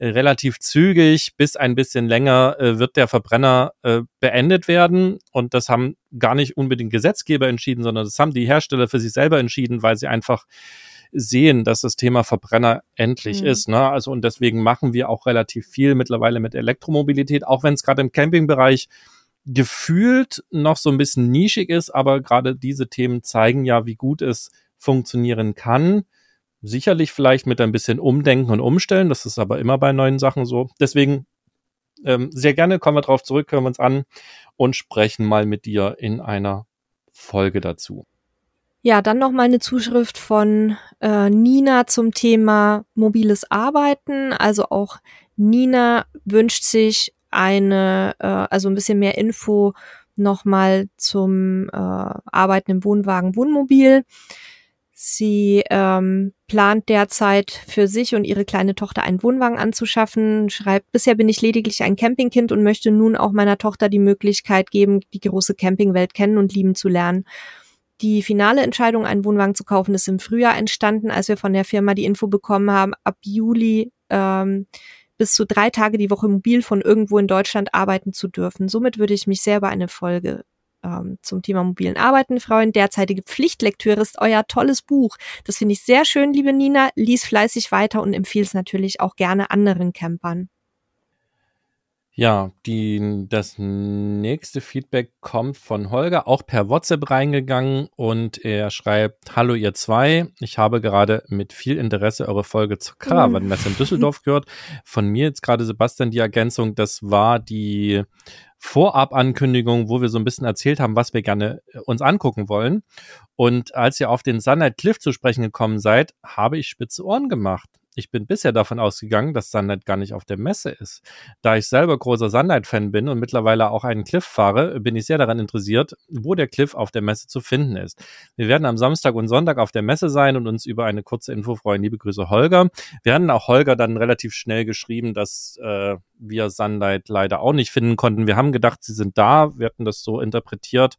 relativ zügig bis ein bisschen länger äh, wird der Verbrenner äh, beendet werden. Und das haben gar nicht unbedingt Gesetzgeber entschieden, sondern das haben die Hersteller für sich selber entschieden, weil sie einfach sehen, dass das Thema Verbrenner endlich mhm. ist. Ne? Also und deswegen machen wir auch relativ viel mittlerweile mit Elektromobilität, auch wenn es gerade im Campingbereich gefühlt noch so ein bisschen nischig ist, aber gerade diese Themen zeigen ja, wie gut es funktionieren kann. Sicherlich vielleicht mit ein bisschen Umdenken und Umstellen, das ist aber immer bei neuen Sachen so. Deswegen ähm, sehr gerne kommen wir drauf zurück, hören wir uns an und sprechen mal mit dir in einer Folge dazu. Ja, dann noch mal eine Zuschrift von äh, Nina zum Thema mobiles Arbeiten. Also auch Nina wünscht sich eine, äh, also ein bisschen mehr Info nochmal zum äh, Arbeiten im Wohnwagen, Wohnmobil. Sie ähm, plant derzeit für sich und ihre kleine Tochter einen Wohnwagen anzuschaffen, schreibt, bisher bin ich lediglich ein Campingkind und möchte nun auch meiner Tochter die Möglichkeit geben, die große Campingwelt kennen und lieben zu lernen. Die finale Entscheidung, einen Wohnwagen zu kaufen, ist im Frühjahr entstanden, als wir von der Firma die Info bekommen haben, ab Juli ähm, bis zu drei Tage die Woche mobil von irgendwo in Deutschland arbeiten zu dürfen. Somit würde ich mich sehr über eine Folge ähm, zum Thema mobilen Arbeiten freuen. Derzeitige Pflichtlektüre ist euer tolles Buch. Das finde ich sehr schön, liebe Nina. Lies fleißig weiter und empfehle es natürlich auch gerne anderen Campern. Ja, die, das nächste Feedback kommt von Holger, auch per WhatsApp reingegangen und er schreibt, Hallo ihr zwei, ich habe gerade mit viel Interesse eure Folge zur Caravan-Messe in Düsseldorf gehört. Von mir jetzt gerade Sebastian die Ergänzung, das war die Vorab-Ankündigung, wo wir so ein bisschen erzählt haben, was wir gerne äh, uns angucken wollen. Und als ihr auf den Sunlight Cliff zu sprechen gekommen seid, habe ich spitze Ohren gemacht ich bin bisher davon ausgegangen, dass Sunlight gar nicht auf der Messe ist. Da ich selber großer Sunlight-Fan bin und mittlerweile auch einen Cliff fahre, bin ich sehr daran interessiert, wo der Cliff auf der Messe zu finden ist. Wir werden am Samstag und Sonntag auf der Messe sein und uns über eine kurze Info freuen. Liebe Grüße, Holger. Wir hatten auch Holger dann relativ schnell geschrieben, dass äh, wir Sunlight leider auch nicht finden konnten. Wir haben gedacht, sie sind da. Wir hatten das so interpretiert.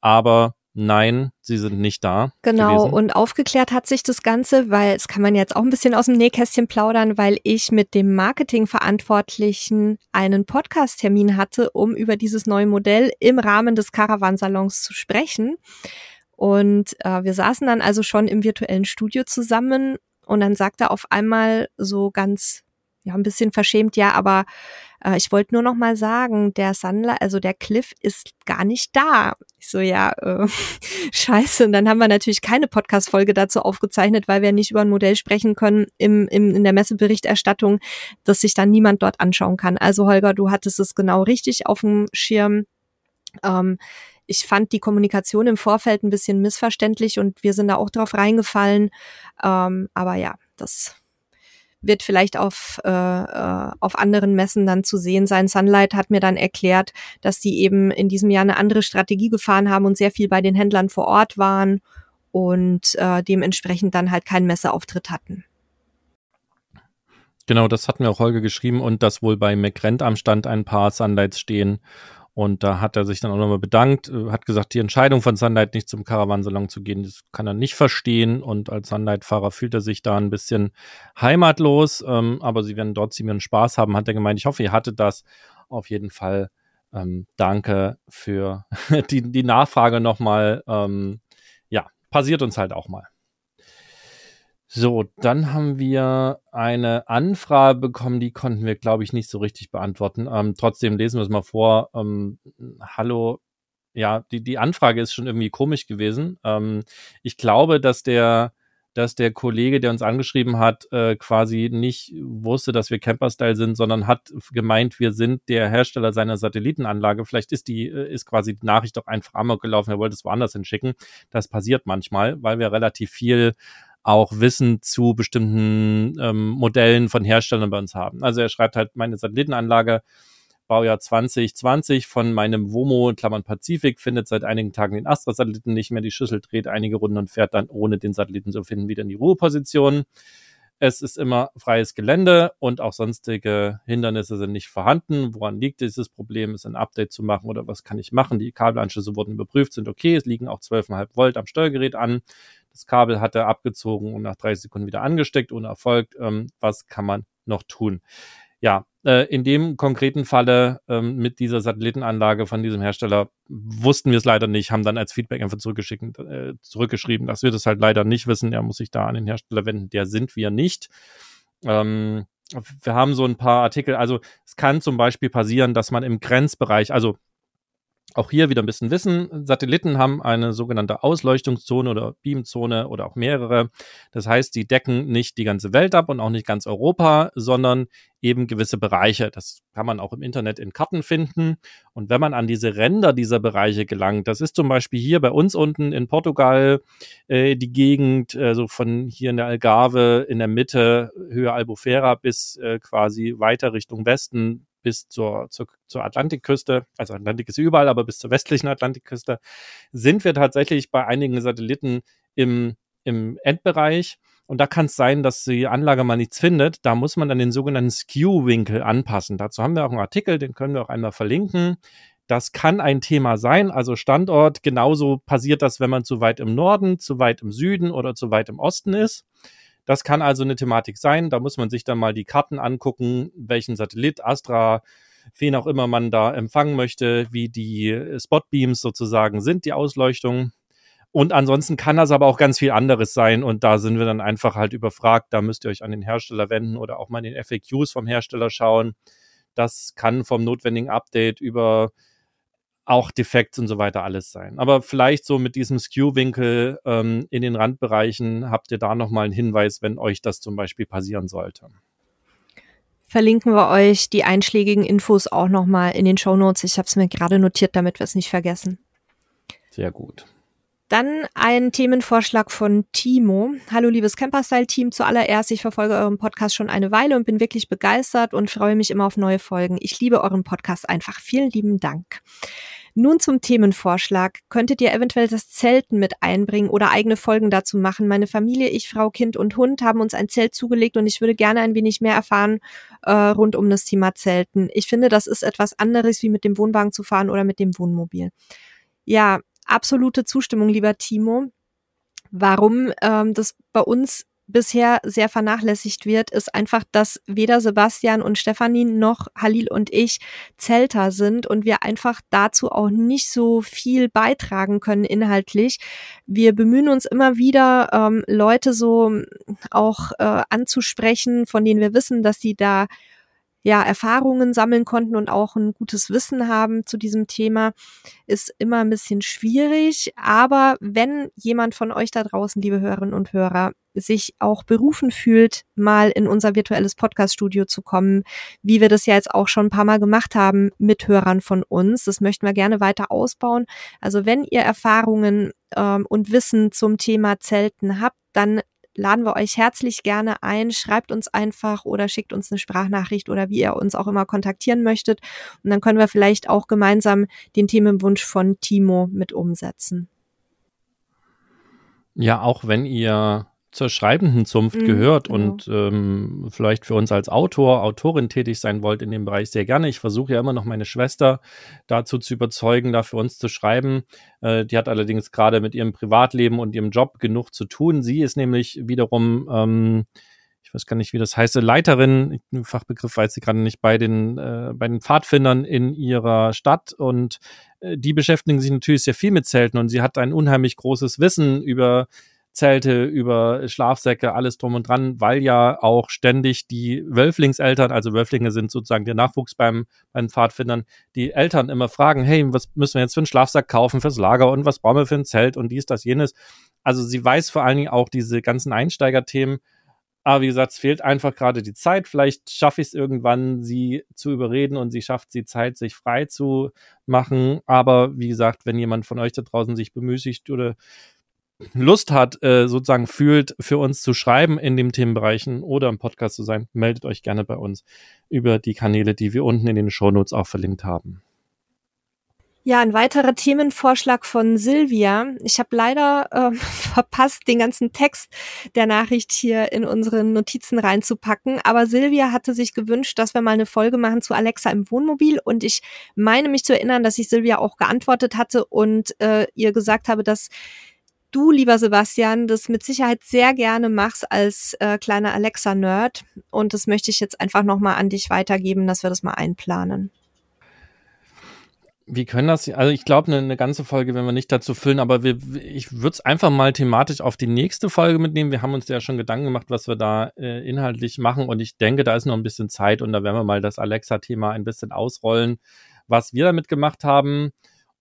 Aber nein, sie sind nicht da. Genau, gewesen. und aufgeklärt hat sich das Ganze, weil es kann man jetzt auch ein bisschen aus dem Nähkästchen plaudern, weil ich mit dem Marketingverantwortlichen einen Podcast-Termin hatte, um über dieses neue Modell im Rahmen des Caravansalons zu sprechen. Und äh, wir saßen dann also schon im virtuellen Studio zusammen und dann sagte er auf einmal so ganz ja ein bisschen verschämt, ja, aber äh, ich wollte nur noch mal sagen, der Sandler, also der Cliff ist gar nicht da. Ich so, ja, äh, scheiße. Und dann haben wir natürlich keine Podcast-Folge dazu aufgezeichnet, weil wir nicht über ein Modell sprechen können im, im, in der Messeberichterstattung, dass sich dann niemand dort anschauen kann. Also Holger, du hattest es genau richtig auf dem Schirm. Ähm, ich fand die Kommunikation im Vorfeld ein bisschen missverständlich und wir sind da auch drauf reingefallen. Ähm, aber ja, das wird vielleicht auf, äh, äh, auf anderen Messen dann zu sehen sein. Sunlight hat mir dann erklärt, dass die eben in diesem Jahr eine andere Strategie gefahren haben und sehr viel bei den Händlern vor Ort waren und äh, dementsprechend dann halt keinen Messeauftritt hatten. Genau, das hatten wir auch Holger geschrieben und dass wohl bei McRent am Stand ein paar Sunlights stehen und da hat er sich dann auch nochmal bedankt, äh, hat gesagt, die Entscheidung von Sunlight nicht zum Caravansalon zu gehen, das kann er nicht verstehen. Und als Sunlight-Fahrer fühlt er sich da ein bisschen heimatlos. Ähm, aber sie werden dort ziemlich Spaß haben, hat er gemeint. Ich hoffe, ihr hattet das. Auf jeden Fall ähm, danke für die, die Nachfrage nochmal. Ähm, ja, passiert uns halt auch mal. So, dann haben wir eine Anfrage bekommen, die konnten wir, glaube ich, nicht so richtig beantworten. Ähm, trotzdem lesen wir es mal vor. Ähm, hallo, ja, die, die Anfrage ist schon irgendwie komisch gewesen. Ähm, ich glaube, dass der, dass der Kollege, der uns angeschrieben hat, äh, quasi nicht wusste, dass wir Camperstyle sind, sondern hat gemeint, wir sind der Hersteller seiner Satellitenanlage. Vielleicht ist die, äh, ist quasi die Nachricht doch einfach amok gelaufen, er wollte es woanders hinschicken. Das passiert manchmal, weil wir relativ viel auch Wissen zu bestimmten ähm, Modellen von Herstellern bei uns haben. Also er schreibt halt meine Satellitenanlage Baujahr 2020 von meinem WOMO Klammern Pazifik findet seit einigen Tagen den Astra-Satelliten nicht mehr. Die Schüssel dreht einige Runden und fährt dann, ohne den Satelliten zu finden, wieder in die Ruheposition. Es ist immer freies Gelände und auch sonstige Hindernisse sind nicht vorhanden. Woran liegt dieses Problem? Ist ein Update zu machen oder was kann ich machen? Die Kabelanschlüsse wurden überprüft, sind okay. Es liegen auch 12,5 Volt am Steuergerät an. Das Kabel hat er abgezogen und nach 30 Sekunden wieder angesteckt, ohne Erfolg. Ähm, was kann man noch tun? Ja, äh, in dem konkreten Falle ähm, mit dieser Satellitenanlage von diesem Hersteller wussten wir es leider nicht, haben dann als Feedback einfach zurückgeschickt, äh, zurückgeschrieben, dass wir das halt leider nicht wissen. Er muss sich da an den Hersteller wenden. Der sind wir nicht. Ähm, wir haben so ein paar Artikel, also es kann zum Beispiel passieren, dass man im Grenzbereich, also auch hier wieder ein bisschen Wissen. Satelliten haben eine sogenannte Ausleuchtungszone oder Beamzone oder auch mehrere. Das heißt, die decken nicht die ganze Welt ab und auch nicht ganz Europa, sondern eben gewisse Bereiche. Das kann man auch im Internet in Karten finden. Und wenn man an diese Ränder dieser Bereiche gelangt, das ist zum Beispiel hier bei uns unten in Portugal äh, die Gegend, äh, so von hier in der Algarve in der Mitte, Höhe Albufera bis äh, quasi weiter Richtung Westen bis zur, zur, zur Atlantikküste, also Atlantik ist überall, aber bis zur westlichen Atlantikküste, sind wir tatsächlich bei einigen Satelliten im, im Endbereich. Und da kann es sein, dass die Anlage mal nichts findet. Da muss man dann den sogenannten Skew-Winkel anpassen. Dazu haben wir auch einen Artikel, den können wir auch einmal verlinken. Das kann ein Thema sein, also Standort. Genauso passiert das, wenn man zu weit im Norden, zu weit im Süden oder zu weit im Osten ist. Das kann also eine Thematik sein. Da muss man sich dann mal die Karten angucken, welchen Satellit, Astra, wen auch immer man da empfangen möchte, wie die Spotbeams sozusagen sind, die Ausleuchtung. Und ansonsten kann das aber auch ganz viel anderes sein und da sind wir dann einfach halt überfragt. Da müsst ihr euch an den Hersteller wenden oder auch mal in den FAQs vom Hersteller schauen. Das kann vom notwendigen Update über auch defekt und so weiter alles sein. Aber vielleicht so mit diesem Skew-Winkel ähm, in den Randbereichen habt ihr da nochmal einen Hinweis, wenn euch das zum Beispiel passieren sollte. Verlinken wir euch die einschlägigen Infos auch nochmal in den Show Notes. Ich habe es mir gerade notiert, damit wir es nicht vergessen. Sehr gut. Dann ein Themenvorschlag von Timo. Hallo liebes Camperstyle-Team. Zuallererst, ich verfolge euren Podcast schon eine Weile und bin wirklich begeistert und freue mich immer auf neue Folgen. Ich liebe euren Podcast einfach. Vielen lieben Dank. Nun zum Themenvorschlag. Könntet ihr eventuell das Zelten mit einbringen oder eigene Folgen dazu machen? Meine Familie, ich, Frau, Kind und Hund haben uns ein Zelt zugelegt und ich würde gerne ein wenig mehr erfahren äh, rund um das Thema Zelten. Ich finde, das ist etwas anderes, wie mit dem Wohnwagen zu fahren oder mit dem Wohnmobil. Ja, absolute Zustimmung, lieber Timo. Warum ähm, das bei uns bisher sehr vernachlässigt wird, ist einfach, dass weder Sebastian und Stefanie noch Halil und ich Zelter sind und wir einfach dazu auch nicht so viel beitragen können inhaltlich. Wir bemühen uns immer wieder, ähm, Leute so auch äh, anzusprechen, von denen wir wissen, dass sie da ja, Erfahrungen sammeln konnten und auch ein gutes Wissen haben zu diesem Thema, ist immer ein bisschen schwierig. Aber wenn jemand von euch da draußen, liebe Hörerinnen und Hörer, sich auch berufen fühlt, mal in unser virtuelles Podcast-Studio zu kommen, wie wir das ja jetzt auch schon ein paar Mal gemacht haben mit Hörern von uns. Das möchten wir gerne weiter ausbauen. Also wenn ihr Erfahrungen ähm, und Wissen zum Thema Zelten habt, dann laden wir euch herzlich gerne ein. Schreibt uns einfach oder schickt uns eine Sprachnachricht oder wie ihr uns auch immer kontaktieren möchtet. Und dann können wir vielleicht auch gemeinsam den Themenwunsch von Timo mit umsetzen. Ja, auch wenn ihr zur schreibenden Zunft mhm, gehört genau. und ähm, vielleicht für uns als Autor, Autorin tätig sein wollt in dem Bereich, sehr gerne. Ich versuche ja immer noch meine Schwester dazu zu überzeugen, da für uns zu schreiben. Äh, die hat allerdings gerade mit ihrem Privatleben und ihrem Job genug zu tun. Sie ist nämlich wiederum, ähm, ich weiß gar nicht, wie das heißt, Leiterin, Fachbegriff weiß sie gerade nicht, bei den, äh, bei den Pfadfindern in ihrer Stadt und äh, die beschäftigen sich natürlich sehr viel mit Zelten und sie hat ein unheimlich großes Wissen über Zelte, über Schlafsäcke, alles drum und dran, weil ja auch ständig die Wölflingseltern, also Wölflinge sind sozusagen der Nachwuchs beim, beim Pfadfindern, die Eltern immer fragen, hey, was müssen wir jetzt für einen Schlafsack kaufen fürs Lager und was brauchen wir für ein Zelt und dies, das, jenes. Also sie weiß vor allen Dingen auch diese ganzen Einsteigerthemen, aber wie gesagt, es fehlt einfach gerade die Zeit. Vielleicht schaffe ich es irgendwann, sie zu überreden und sie schafft die Zeit, sich frei zu machen. Aber wie gesagt, wenn jemand von euch da draußen sich bemüßigt oder Lust hat, äh, sozusagen fühlt, für uns zu schreiben in den Themenbereichen oder im Podcast zu sein, meldet euch gerne bei uns über die Kanäle, die wir unten in den Shownotes auch verlinkt haben. Ja, ein weiterer Themenvorschlag von Silvia. Ich habe leider äh, verpasst, den ganzen Text der Nachricht hier in unseren Notizen reinzupacken. Aber Silvia hatte sich gewünscht, dass wir mal eine Folge machen zu Alexa im Wohnmobil. Und ich meine mich zu erinnern, dass ich Silvia auch geantwortet hatte und äh, ihr gesagt habe, dass du, lieber Sebastian, das mit Sicherheit sehr gerne machst als äh, kleiner Alexa-Nerd. Und das möchte ich jetzt einfach nochmal an dich weitergeben, dass wir das mal einplanen. Wir können das, also ich glaube, eine, eine ganze Folge werden wir nicht dazu füllen, aber wir, ich würde es einfach mal thematisch auf die nächste Folge mitnehmen. Wir haben uns ja schon Gedanken gemacht, was wir da äh, inhaltlich machen und ich denke, da ist noch ein bisschen Zeit und da werden wir mal das Alexa-Thema ein bisschen ausrollen, was wir damit gemacht haben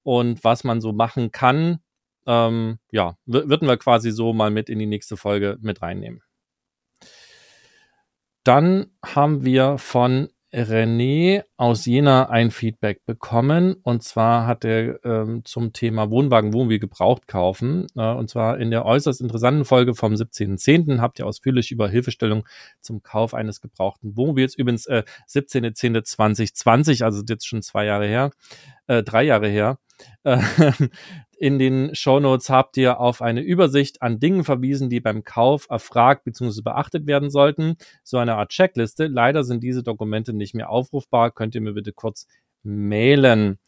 und was man so machen kann. Ähm, ja, würden wir quasi so mal mit in die nächste Folge mit reinnehmen. Dann haben wir von René aus Jena ein Feedback bekommen. Und zwar hat er ähm, zum Thema Wohnwagen, Wohnmobil gebraucht kaufen. Äh, und zwar in der äußerst interessanten Folge vom 17.10. habt ihr ausführlich über Hilfestellung zum Kauf eines gebrauchten Wohnmobils. Übrigens äh, 17.10.2020, also jetzt schon zwei Jahre her, äh, drei Jahre her, äh, in den Shownotes habt ihr auf eine Übersicht an Dingen verwiesen, die beim Kauf erfragt bzw. beachtet werden sollten. So eine Art Checkliste. Leider sind diese Dokumente nicht mehr aufrufbar. Könnt ihr mir bitte kurz mailen.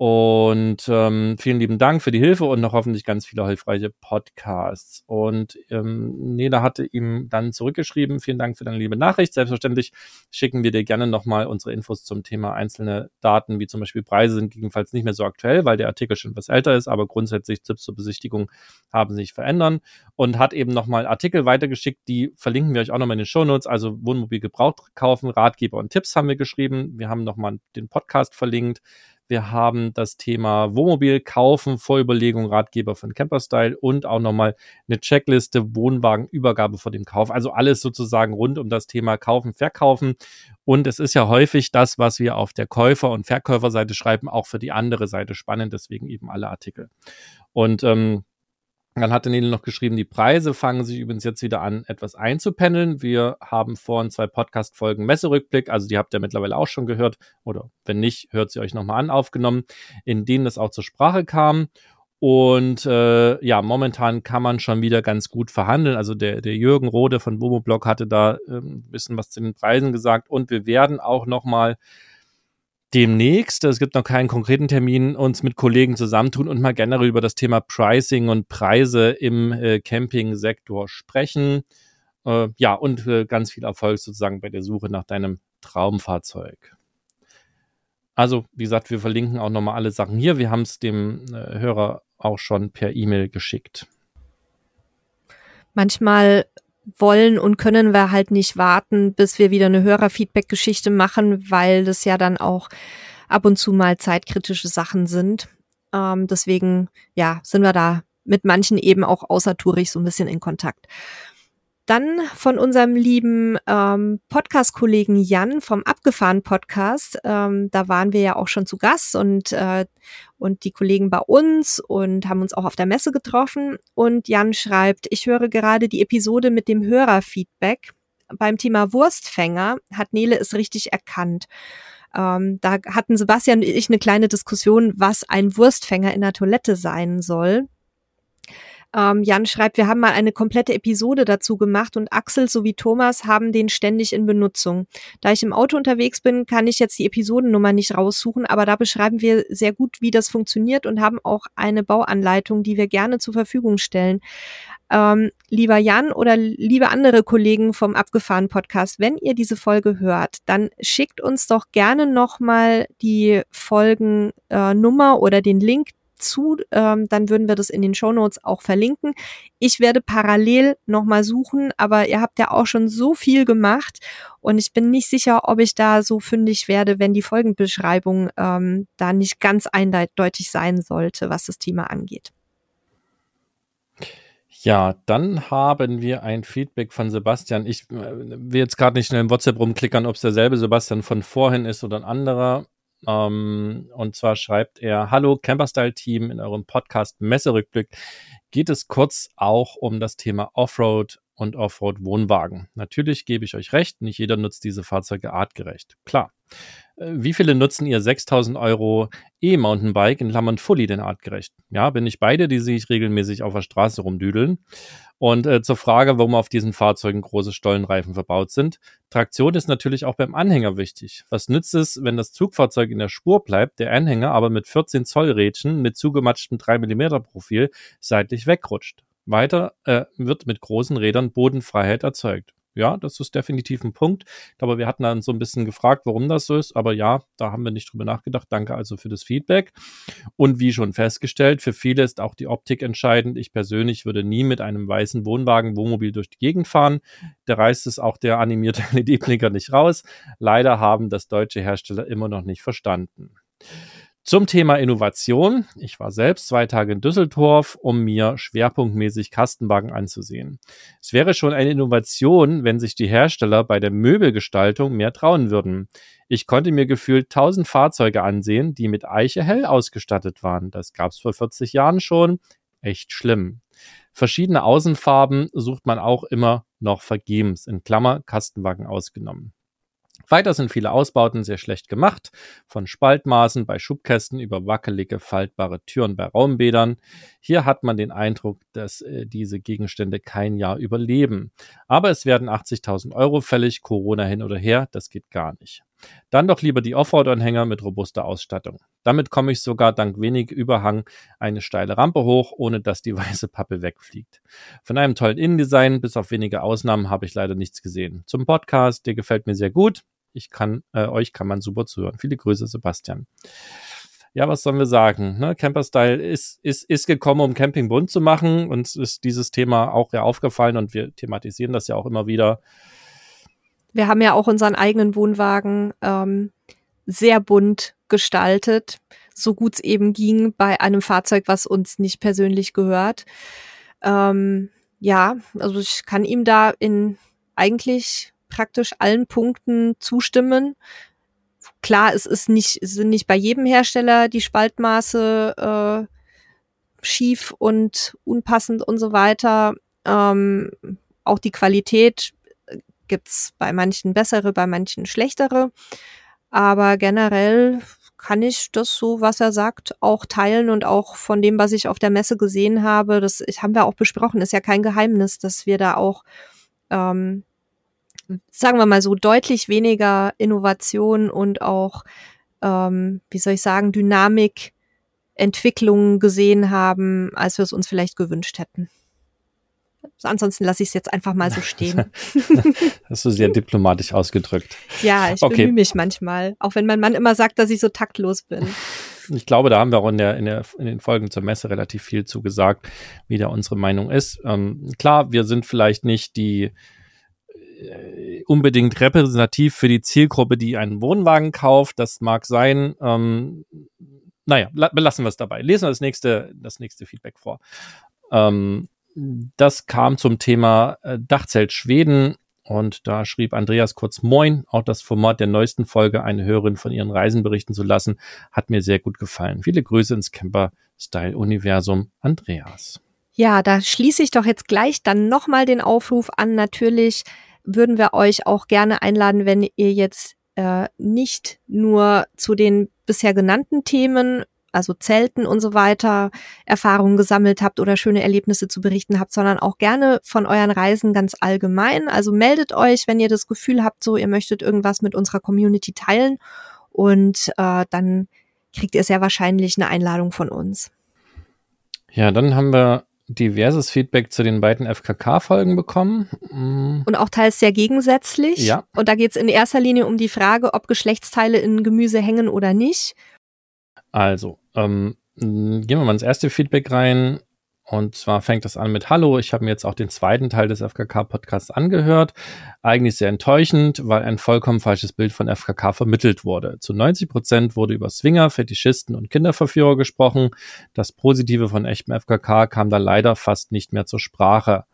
Und ähm, vielen lieben Dank für die Hilfe und noch hoffentlich ganz viele hilfreiche Podcasts. Und ähm, Neda hatte ihm dann zurückgeschrieben, vielen Dank für deine liebe Nachricht. Selbstverständlich schicken wir dir gerne nochmal unsere Infos zum Thema einzelne Daten, wie zum Beispiel Preise sind gegebenenfalls nicht mehr so aktuell, weil der Artikel schon etwas älter ist, aber grundsätzlich Tipps zur Besichtigung haben sich verändern und hat eben nochmal Artikel weitergeschickt, die verlinken wir euch auch nochmal in den Shownotes, also Wohnmobil gebraucht kaufen, Ratgeber und Tipps haben wir geschrieben. Wir haben nochmal den Podcast verlinkt wir haben das Thema Wohnmobil kaufen, Vorüberlegung, Ratgeber von Camperstyle und auch nochmal eine Checkliste, Wohnwagenübergabe vor dem Kauf. Also alles sozusagen rund um das Thema Kaufen, Verkaufen. Und es ist ja häufig das, was wir auf der Käufer- und Verkäuferseite schreiben, auch für die andere Seite spannend. Deswegen eben alle Artikel. Und ähm, dann hat Daniel noch geschrieben, die Preise fangen sich übrigens jetzt wieder an, etwas einzupendeln. Wir haben vorhin zwei Podcast-Folgen Messerückblick, also die habt ihr mittlerweile auch schon gehört, oder wenn nicht, hört sie euch nochmal an, aufgenommen, in denen das auch zur Sprache kam. Und äh, ja, momentan kann man schon wieder ganz gut verhandeln. Also der, der Jürgen Rode von Bomo hatte da äh, ein bisschen was zu den Preisen gesagt. Und wir werden auch nochmal demnächst, es gibt noch keinen konkreten Termin, uns mit Kollegen zusammentun und mal generell über das Thema Pricing und Preise im äh, Camping-Sektor sprechen. Äh, ja, und äh, ganz viel Erfolg sozusagen bei der Suche nach deinem Traumfahrzeug. Also, wie gesagt, wir verlinken auch nochmal alle Sachen hier. Wir haben es dem äh, Hörer auch schon per E-Mail geschickt. Manchmal wollen und können wir halt nicht warten, bis wir wieder eine Hörerfeedback-Geschichte machen, weil das ja dann auch ab und zu mal zeitkritische Sachen sind. Ähm, deswegen, ja, sind wir da mit manchen eben auch außertourig so ein bisschen in Kontakt. Dann von unserem lieben ähm, Podcast-Kollegen Jan vom Abgefahren Podcast. Ähm, da waren wir ja auch schon zu Gast und, äh, und die Kollegen bei uns und haben uns auch auf der Messe getroffen. Und Jan schreibt, ich höre gerade die Episode mit dem Hörerfeedback. Beim Thema Wurstfänger hat Nele es richtig erkannt. Ähm, da hatten Sebastian und ich eine kleine Diskussion, was ein Wurstfänger in der Toilette sein soll. Ähm, Jan schreibt, wir haben mal eine komplette Episode dazu gemacht und Axel sowie Thomas haben den ständig in Benutzung. Da ich im Auto unterwegs bin, kann ich jetzt die Episodennummer nicht raussuchen, aber da beschreiben wir sehr gut, wie das funktioniert und haben auch eine Bauanleitung, die wir gerne zur Verfügung stellen. Ähm, lieber Jan oder liebe andere Kollegen vom Abgefahren Podcast, wenn ihr diese Folge hört, dann schickt uns doch gerne nochmal die Folgennummer äh, oder den Link zu, ähm, dann würden wir das in den Show Notes auch verlinken. Ich werde parallel nochmal suchen, aber ihr habt ja auch schon so viel gemacht und ich bin nicht sicher, ob ich da so fündig werde, wenn die Folgenbeschreibung ähm, da nicht ganz eindeutig sein sollte, was das Thema angeht. Ja, dann haben wir ein Feedback von Sebastian. Ich äh, will jetzt gerade nicht schnell im WhatsApp rumklickern, ob es derselbe Sebastian von vorhin ist oder ein anderer. Ähm, und zwar schreibt er, Hallo Camperstyle-Team, in eurem Podcast Messerückblick geht es kurz auch um das Thema Offroad und Offroad-Wohnwagen. Natürlich gebe ich euch recht, nicht jeder nutzt diese Fahrzeuge artgerecht. Klar. Äh, wie viele nutzen ihr 6000 Euro E-Mountainbike in Klammern Fully denn artgerecht? Ja, bin ich beide, die sich regelmäßig auf der Straße rumdüdeln. Und äh, zur Frage, warum auf diesen Fahrzeugen große Stollenreifen verbaut sind. Traktion ist natürlich auch beim Anhänger wichtig. Was nützt es, wenn das Zugfahrzeug in der Spur bleibt, der Anhänger aber mit 14 Zoll Rädchen mit zugematschtem 3 mm Profil seitlich wegrutscht? Weiter äh, wird mit großen Rädern Bodenfreiheit erzeugt. Ja, das ist definitiv ein Punkt. Aber wir hatten dann so ein bisschen gefragt, warum das so ist. Aber ja, da haben wir nicht drüber nachgedacht. Danke also für das Feedback. Und wie schon festgestellt, für viele ist auch die Optik entscheidend. Ich persönlich würde nie mit einem weißen Wohnwagen Wohnmobil durch die Gegend fahren. Da reißt es auch der animierte LED-Blinker nicht raus. Leider haben das deutsche Hersteller immer noch nicht verstanden. Zum Thema Innovation. Ich war selbst zwei Tage in Düsseldorf, um mir schwerpunktmäßig Kastenwagen anzusehen. Es wäre schon eine Innovation, wenn sich die Hersteller bei der Möbelgestaltung mehr trauen würden. Ich konnte mir gefühlt tausend Fahrzeuge ansehen, die mit Eiche hell ausgestattet waren. Das gab's vor 40 Jahren schon. Echt schlimm. Verschiedene Außenfarben sucht man auch immer noch vergebens, in Klammer Kastenwagen ausgenommen. Weiter sind viele Ausbauten sehr schlecht gemacht, von Spaltmaßen bei Schubkästen über wackelige faltbare Türen bei Raumbädern. Hier hat man den Eindruck, dass äh, diese Gegenstände kein Jahr überleben. Aber es werden 80.000 Euro fällig, Corona hin oder her, das geht gar nicht. Dann doch lieber die Offroad-Anhänger mit robuster Ausstattung. Damit komme ich sogar dank wenig Überhang eine steile Rampe hoch, ohne dass die weiße Pappe wegfliegt. Von einem tollen Innendesign bis auf wenige Ausnahmen habe ich leider nichts gesehen. Zum Podcast, der gefällt mir sehr gut. Ich kann, äh, euch kann man super zuhören. Viele Grüße, Sebastian. Ja, was sollen wir sagen? Ne? Camperstyle ist, ist, ist gekommen, um Camping bunt zu machen. Uns ist dieses Thema auch ja aufgefallen und wir thematisieren das ja auch immer wieder. Wir haben ja auch unseren eigenen Wohnwagen ähm, sehr bunt gestaltet, so gut es eben ging bei einem Fahrzeug, was uns nicht persönlich gehört. Ähm, ja, also ich kann ihm da in eigentlich praktisch allen Punkten zustimmen. Klar, es ist nicht, es sind nicht bei jedem Hersteller die Spaltmaße äh, schief und unpassend und so weiter. Ähm, auch die Qualität gibt's bei manchen bessere, bei manchen schlechtere. Aber generell kann ich das so, was er sagt, auch teilen und auch von dem, was ich auf der Messe gesehen habe, das haben wir auch besprochen, ist ja kein Geheimnis, dass wir da auch ähm, sagen wir mal so, deutlich weniger Innovation und auch, ähm, wie soll ich sagen, Dynamik, Entwicklungen gesehen haben, als wir es uns vielleicht gewünscht hätten. Ansonsten lasse ich es jetzt einfach mal so stehen. Hast du sehr diplomatisch ausgedrückt. Ja, ich okay. bemühe mich manchmal, auch wenn mein Mann immer sagt, dass ich so taktlos bin. Ich glaube, da haben wir auch in, der, in, der, in den Folgen zur Messe relativ viel zugesagt, wie da unsere Meinung ist. Ähm, klar, wir sind vielleicht nicht die unbedingt repräsentativ für die Zielgruppe, die einen Wohnwagen kauft. Das mag sein. Ähm, naja, belassen wir es dabei. Lesen wir das nächste, das nächste Feedback vor. Ähm, das kam zum Thema äh, Dachzelt Schweden und da schrieb Andreas kurz Moin, auch das Format der neuesten Folge, eine Hörerin von ihren Reisen berichten zu lassen, hat mir sehr gut gefallen. Viele Grüße ins Camper-Style-Universum, Andreas. Ja, da schließe ich doch jetzt gleich dann nochmal den Aufruf an. Natürlich würden wir euch auch gerne einladen, wenn ihr jetzt äh, nicht nur zu den bisher genannten Themen, also Zelten und so weiter, Erfahrungen gesammelt habt oder schöne Erlebnisse zu berichten habt, sondern auch gerne von euren Reisen ganz allgemein. Also meldet euch, wenn ihr das Gefühl habt, so ihr möchtet irgendwas mit unserer Community teilen und äh, dann kriegt ihr sehr wahrscheinlich eine Einladung von uns. Ja, dann haben wir diverses Feedback zu den beiden FKK-Folgen bekommen. Mm. Und auch teils sehr gegensätzlich. Ja. Und da geht es in erster Linie um die Frage, ob Geschlechtsteile in Gemüse hängen oder nicht. Also, ähm, gehen wir mal ins erste Feedback rein. Und zwar fängt das an mit Hallo, ich habe mir jetzt auch den zweiten Teil des FKK-Podcasts angehört. Eigentlich sehr enttäuschend, weil ein vollkommen falsches Bild von FKK vermittelt wurde. Zu 90 Prozent wurde über Swinger, Fetischisten und Kinderverführer gesprochen. Das Positive von echtem FKK kam da leider fast nicht mehr zur Sprache.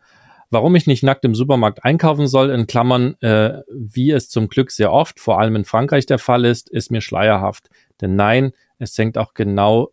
Warum ich nicht nackt im Supermarkt einkaufen soll, in Klammern, äh, wie es zum Glück sehr oft, vor allem in Frankreich der Fall ist, ist mir schleierhaft. Denn nein, es senkt auch genau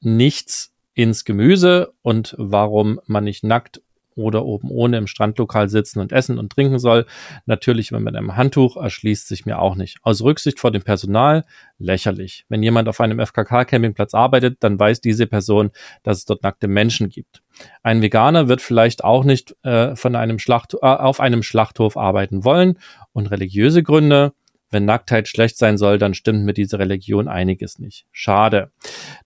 nichts ins Gemüse und warum man nicht nackt oder oben ohne im Strandlokal sitzen und essen und trinken soll. Natürlich, wenn mit einem Handtuch erschließt sich mir auch nicht. Aus Rücksicht vor dem Personal lächerlich. Wenn jemand auf einem FKK-Campingplatz arbeitet, dann weiß diese Person, dass es dort nackte Menschen gibt. Ein Veganer wird vielleicht auch nicht äh, von einem Schlacht, äh, auf einem Schlachthof arbeiten wollen und religiöse Gründe wenn Nacktheit schlecht sein soll, dann stimmt mit dieser Religion einiges nicht. Schade.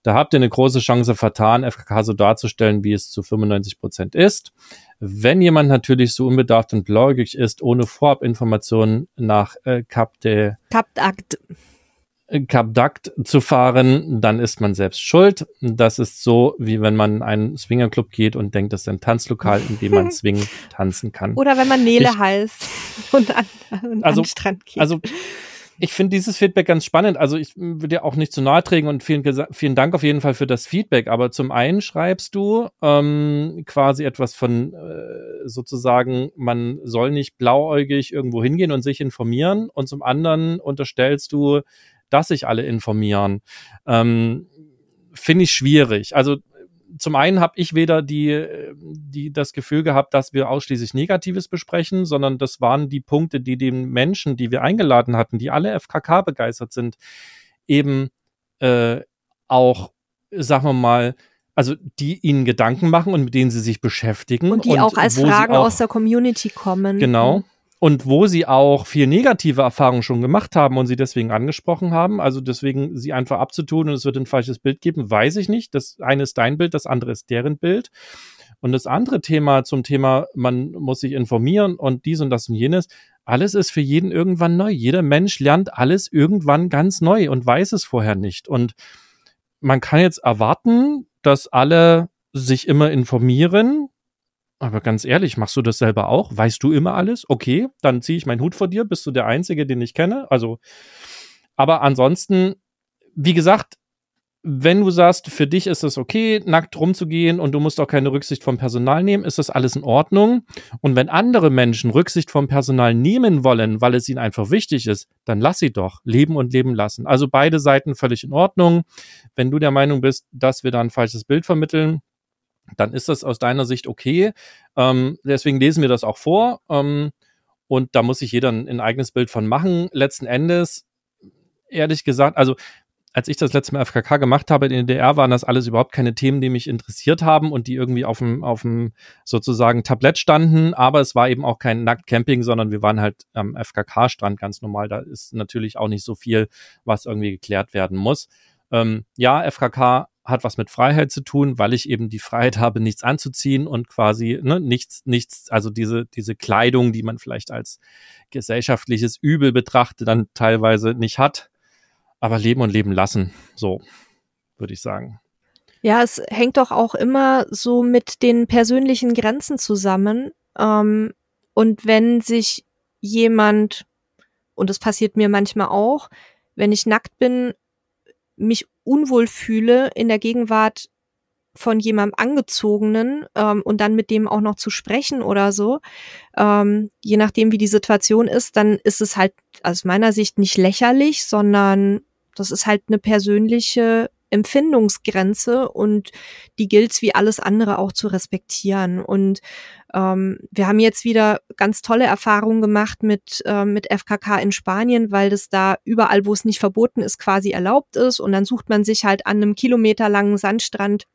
Da habt ihr eine große Chance vertan, FKK so darzustellen, wie es zu 95 Prozent ist. Wenn jemand natürlich so unbedarft und blauäugig ist, ohne Vorabinformationen nach äh, Cap de Captakt Kapdakt zu fahren, dann ist man selbst schuld. Das ist so, wie wenn man in einen Swingerclub geht und denkt, das ist ein Tanzlokal, in dem man Swing tanzen kann. Oder wenn man Nele ich, heißt und an, und also, an den Strand geht. Also ich finde dieses Feedback ganz spannend. Also ich will dir auch nicht zu nahe trägen und vielen, vielen Dank auf jeden Fall für das Feedback. Aber zum einen schreibst du ähm, quasi etwas von äh, sozusagen, man soll nicht blauäugig irgendwo hingehen und sich informieren. Und zum anderen unterstellst du, dass sich alle informieren, ähm, finde ich schwierig. Also zum einen habe ich weder die, die das Gefühl gehabt, dass wir ausschließlich Negatives besprechen, sondern das waren die Punkte, die den Menschen, die wir eingeladen hatten, die alle FKK begeistert sind, eben äh, auch, sagen wir mal, also die ihnen Gedanken machen und mit denen sie sich beschäftigen. Und die und auch als Fragen auch, aus der Community kommen. Genau und wo sie auch viel negative Erfahrungen schon gemacht haben und sie deswegen angesprochen haben, also deswegen sie einfach abzutun und es wird ein falsches Bild geben, weiß ich nicht. Das eine ist dein Bild, das andere ist deren Bild. Und das andere Thema zum Thema, man muss sich informieren und dies und das und jenes, alles ist für jeden irgendwann neu. Jeder Mensch lernt alles irgendwann ganz neu und weiß es vorher nicht. Und man kann jetzt erwarten, dass alle sich immer informieren, aber ganz ehrlich, machst du das selber auch? Weißt du immer alles? Okay, dann ziehe ich meinen Hut vor dir. Bist du der Einzige, den ich kenne? Also, aber ansonsten, wie gesagt, wenn du sagst, für dich ist es okay, nackt rumzugehen und du musst auch keine Rücksicht vom Personal nehmen, ist das alles in Ordnung. Und wenn andere Menschen Rücksicht vom Personal nehmen wollen, weil es ihnen einfach wichtig ist, dann lass sie doch leben und leben lassen. Also beide Seiten völlig in Ordnung. Wenn du der Meinung bist, dass wir da ein falsches Bild vermitteln, dann ist das aus deiner Sicht okay. Ähm, deswegen lesen wir das auch vor. Ähm, und da muss sich jeder ein, ein, eigenes Bild von machen. Letzten Endes, ehrlich gesagt, also als ich das letzte Mal FKK gemacht habe in der DDR, waren das alles überhaupt keine Themen, die mich interessiert haben und die irgendwie auf dem, auf dem sozusagen Tablett standen. Aber es war eben auch kein Nacktcamping, sondern wir waren halt am FKK-Strand ganz normal. Da ist natürlich auch nicht so viel, was irgendwie geklärt werden muss. Ähm, ja, FKK hat was mit Freiheit zu tun, weil ich eben die Freiheit habe, nichts anzuziehen und quasi ne, nichts, nichts, also diese, diese Kleidung, die man vielleicht als gesellschaftliches Übel betrachtet, dann teilweise nicht hat. Aber leben und leben lassen, so würde ich sagen. Ja, es hängt doch auch immer so mit den persönlichen Grenzen zusammen. Ähm, und wenn sich jemand, und das passiert mir manchmal auch, wenn ich nackt bin, mich unwohl fühle in der Gegenwart von jemandem Angezogenen ähm, und dann mit dem auch noch zu sprechen oder so, ähm, je nachdem wie die Situation ist, dann ist es halt aus meiner Sicht nicht lächerlich, sondern das ist halt eine persönliche Empfindungsgrenze und die gilt wie alles andere auch zu respektieren. Und ähm, wir haben jetzt wieder ganz tolle Erfahrungen gemacht mit, äh, mit FKK in Spanien, weil das da überall, wo es nicht verboten ist, quasi erlaubt ist. Und dann sucht man sich halt an einem kilometerlangen Sandstrand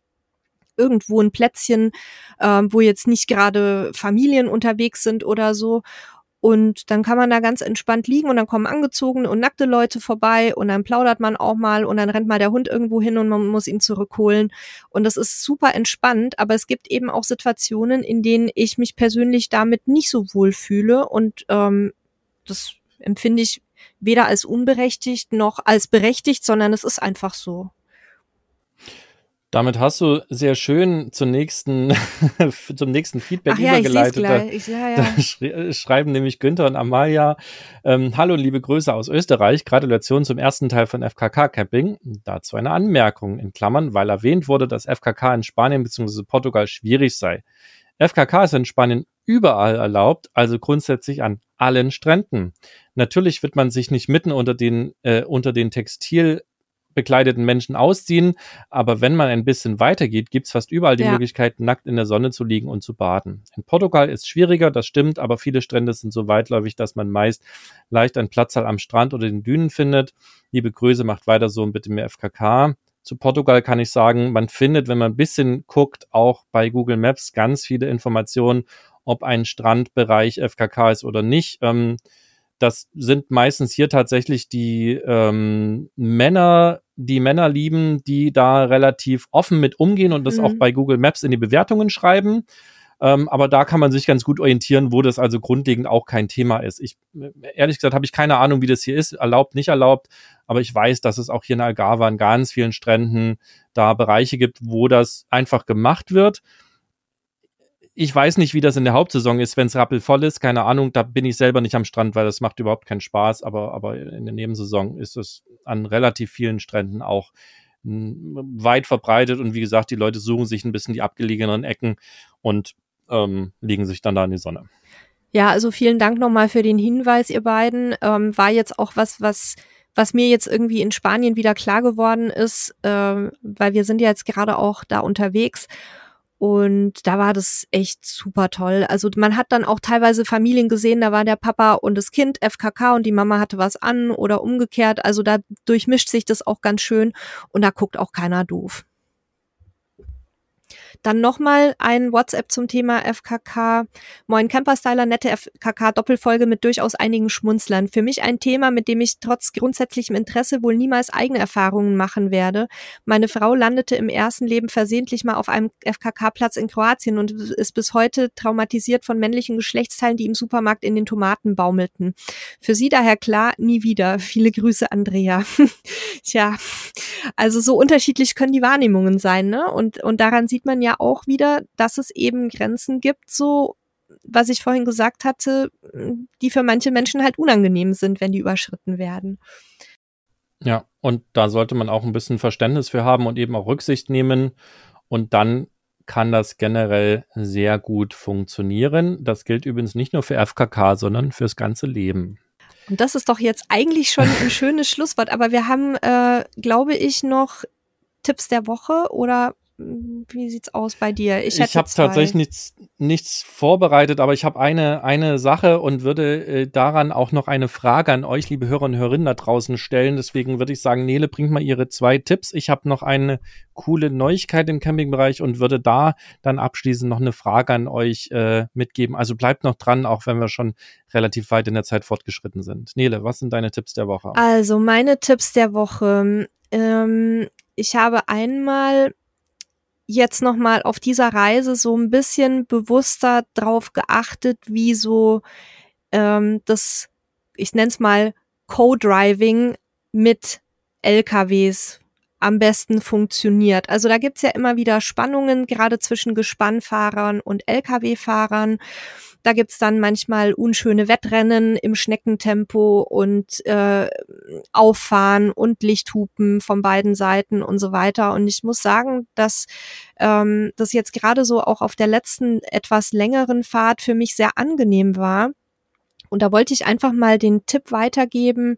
irgendwo ein Plätzchen, äh, wo jetzt nicht gerade Familien unterwegs sind oder so. Und dann kann man da ganz entspannt liegen und dann kommen angezogene und nackte Leute vorbei und dann plaudert man auch mal und dann rennt mal der Hund irgendwo hin und man muss ihn zurückholen. Und das ist super entspannt, aber es gibt eben auch Situationen, in denen ich mich persönlich damit nicht so wohl fühle und ähm, das empfinde ich weder als unberechtigt noch als berechtigt, sondern es ist einfach so. Damit hast du sehr schön zum nächsten, zum nächsten Feedback Ach ja, übergeleitet. Da, ich, ja, ja. da schri schreiben nämlich Günther und Amalia, ähm, hallo liebe Grüße aus Österreich, Gratulation zum ersten Teil von FKK Camping. Dazu eine Anmerkung in Klammern, weil erwähnt wurde, dass FKK in Spanien bzw. Portugal schwierig sei. FKK ist in Spanien überall erlaubt, also grundsätzlich an allen Stränden. Natürlich wird man sich nicht mitten unter den, äh, unter den Textil bekleideten Menschen ausziehen. Aber wenn man ein bisschen weitergeht, gibt's fast überall die Ja. Möglichkeit, nackt in der Sonne zu liegen und zu baden. In Portugal ist schwieriger, das stimmt, aber viele Strände sind so weitläufig, dass man meist leicht einen Platzsaal am Strand oder den Dünen findet. Liebe Grüße, macht weiter so und bitte mehr FKK. Zu Portugal kann ich sagen, man findet, wenn man ein bisschen guckt, auch bei Google Maps ganz viele Informationen, ob ein Strandbereich FKK ist oder nicht. Ähm, das sind meistens hier tatsächlich die ähm, Männer, die Männer lieben, die da relativ offen mit umgehen und das Mhm. auch bei Google Maps in die Bewertungen schreiben. Ähm, aber da kann man sich ganz gut orientieren, wo das also grundlegend auch kein Thema ist. Ich ehrlich gesagt habe ich keine Ahnung, wie das hier ist, erlaubt, nicht erlaubt, aber ich weiß, dass es auch hier in Algarve an ganz vielen Stränden da Bereiche gibt, wo das einfach gemacht wird. Ich weiß nicht, wie das in der Hauptsaison ist, wenn es rappelvoll ist. Keine Ahnung, da bin ich selber nicht am Strand, weil das macht überhaupt keinen Spaß. Aber, aber in der Nebensaison ist es an relativ vielen Stränden auch mh, weit verbreitet. Und wie gesagt, die Leute suchen sich ein bisschen die abgelegeneren Ecken und ähm, legen sich dann da in die Sonne. Ja, also vielen Dank nochmal für den Hinweis, ihr beiden. Ähm, war jetzt auch was, was, was mir jetzt irgendwie in Spanien wieder klar geworden ist, ähm, weil wir sind ja jetzt gerade auch da unterwegs. Und da war das echt super toll. Also man hat dann auch teilweise Familien gesehen, da war der Papa und das Kind FKK und die Mama hatte was an oder umgekehrt. Also da durchmischt sich das auch ganz schön und da guckt auch keiner doof. Dann nochmal ein WhatsApp zum Thema FKK. Moin Camperstyler, nette FKK-Doppelfolge mit durchaus einigen Schmunzlern. Für mich ein Thema, mit dem ich trotz grundsätzlichem Interesse wohl niemals eigene Erfahrungen machen werde. Meine Frau landete im ersten Leben versehentlich mal auf einem FKK-Platz in Kroatien und ist bis heute traumatisiert von männlichen Geschlechtsteilen, die im Supermarkt in den Tomaten baumelten. Für sie daher klar, nie wieder. Viele Grüße, Andrea. Tja, also so unterschiedlich können die Wahrnehmungen sein, ne? Und, und daran sieht man ja auch wieder, dass es eben Grenzen gibt, so was ich vorhin gesagt hatte, die für manche Menschen halt unangenehm sind, wenn die überschritten werden. Ja, und da sollte man auch ein bisschen Verständnis für haben und eben auch Rücksicht nehmen. Und dann kann das generell sehr gut funktionieren. Das gilt übrigens nicht nur für FKK, sondern fürs ganze Leben. Und das ist doch jetzt eigentlich schon ein schönes Schlusswort. Aber wir haben, äh, glaube ich, noch Tipps der Woche oder wie sieht's aus bei dir? Ich, ich habe tatsächlich nichts, nichts vorbereitet, aber ich habe eine, eine Sache und würde äh, daran auch noch eine Frage an euch, liebe Hörer und Hörerinnen da draußen stellen. Deswegen würde ich sagen, Nele, bringt mal ihre zwei Tipps. Ich habe noch eine coole Neuigkeit im Campingbereich und würde da dann abschließend noch eine Frage an euch äh, mitgeben. Also bleibt noch dran, auch wenn wir schon relativ weit in der Zeit fortgeschritten sind. Nele, was sind deine Tipps der Woche? Also meine Tipps der Woche. Ähm, ich habe einmal jetzt noch mal auf dieser Reise so ein bisschen bewusster drauf geachtet, wie so ähm, das, ich nenne es mal Co-Driving mit LKWs am besten funktioniert. Also da gibt's ja immer wieder Spannungen, gerade zwischen Gespannfahrern und Lkw-Fahrern. Da gibt's dann manchmal unschöne Wettrennen im Schneckentempo und äh, Auffahren und Lichthupen von beiden Seiten und so weiter. Und ich muss sagen, dass ähm, das jetzt gerade so auch auf der letzten etwas längeren Fahrt für mich sehr angenehm war. Und da wollte ich einfach mal den Tipp weitergeben,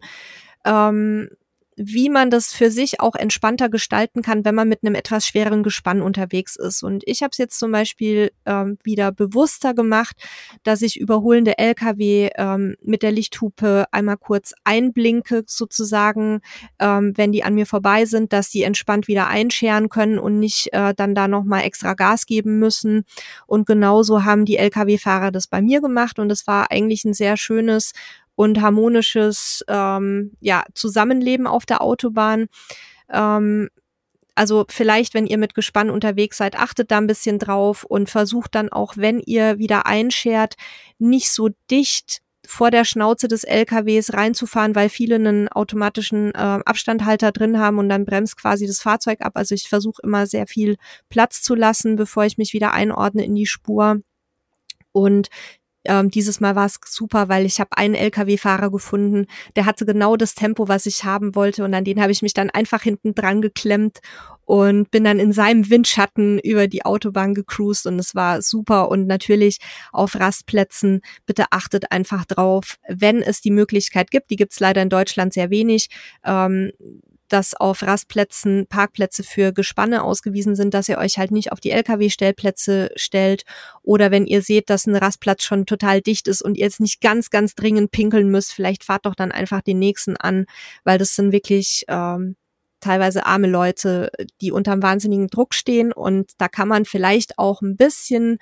ähm, wie man das für sich auch entspannter gestalten kann, wenn man mit einem etwas schwereren Gespann unterwegs ist. Und ich habe es jetzt zum Beispiel ähm, wieder bewusster gemacht, dass ich überholende Lkw ähm, mit der Lichthupe einmal kurz einblinke, sozusagen, ähm, wenn die an mir vorbei sind, dass die entspannt wieder einscheren können und nicht äh, dann da nochmal extra Gas geben müssen. Und genauso haben die Lkw-Fahrer das bei mir gemacht und es war eigentlich ein sehr schönes und harmonisches ähm, ja, Zusammenleben auf der Autobahn. Ähm, also vielleicht, wenn ihr mit Gespann unterwegs seid, achtet da ein bisschen drauf und versucht dann auch, wenn ihr wieder einschert, nicht so dicht vor der Schnauze des LKWs reinzufahren, weil viele einen automatischen äh, Abstandhalter drin haben und dann bremst quasi das Fahrzeug ab. Also ich versuche immer sehr viel Platz zu lassen, bevor ich mich wieder einordne in die Spur. Und ähm, dieses Mal war es super, weil ich habe einen Lkw-Fahrer gefunden, der hatte genau das Tempo, was ich haben wollte und an den habe ich mich dann einfach hinten dran geklemmt und bin dann in seinem Windschatten über die Autobahn gecruised und es war super. Und natürlich auf Rastplätzen, bitte achtet einfach drauf, wenn es die Möglichkeit gibt, die gibt es leider in Deutschland sehr wenig, ähm, dass auf Rastplätzen Parkplätze für Gespanne ausgewiesen sind, dass ihr euch halt nicht auf die Lkw-Stellplätze stellt oder wenn ihr seht, dass ein Rastplatz schon total dicht ist und ihr jetzt nicht ganz, ganz dringend pinkeln müsst, vielleicht fahrt doch dann einfach den nächsten an, weil das sind wirklich ähm, teilweise arme Leute, die unterm wahnsinnigen Druck stehen und da kann man vielleicht auch ein bisschen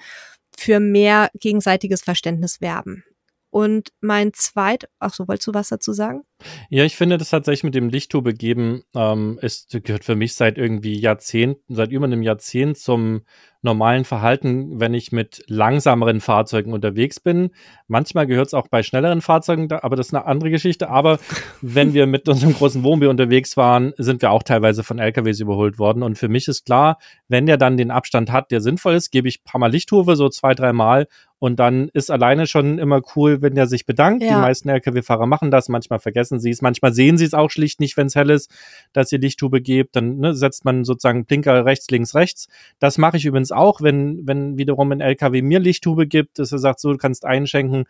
für mehr gegenseitiges Verständnis werben. Und mein zweit, ach so, wolltest du was dazu sagen? Ja, ich finde das tatsächlich mit dem Lichttube geben, ähm, ist, gehört für mich seit irgendwie Jahrzehnten, seit über einem Jahrzehnt zum normalen Verhalten, wenn ich mit langsameren Fahrzeugen unterwegs bin. Manchmal gehört es auch bei schnelleren Fahrzeugen, da, aber das ist eine andere Geschichte. Aber wenn wir mit unserem großen Wohnmobil unterwegs waren, sind wir auch teilweise von LKWs überholt worden. Und für mich ist klar, wenn der dann den Abstand hat, der sinnvoll ist, gebe ich ein paar Mal Lichthufe, so zwei, drei Mal. Und dann ist alleine schon immer cool, wenn der sich bedankt. Ja. Die meisten LKW-Fahrer machen das, manchmal vergessen sie es, manchmal sehen sie es auch schlicht nicht, wenn es hell ist, dass ihr Lichthube gebt. Dann ne, setzt man sozusagen Blinker rechts, links, rechts. Das mache ich übrigens auch, wenn, wenn wiederum ein LKW mir Lichthube gibt, dass er sagt, so, du kannst einschenken,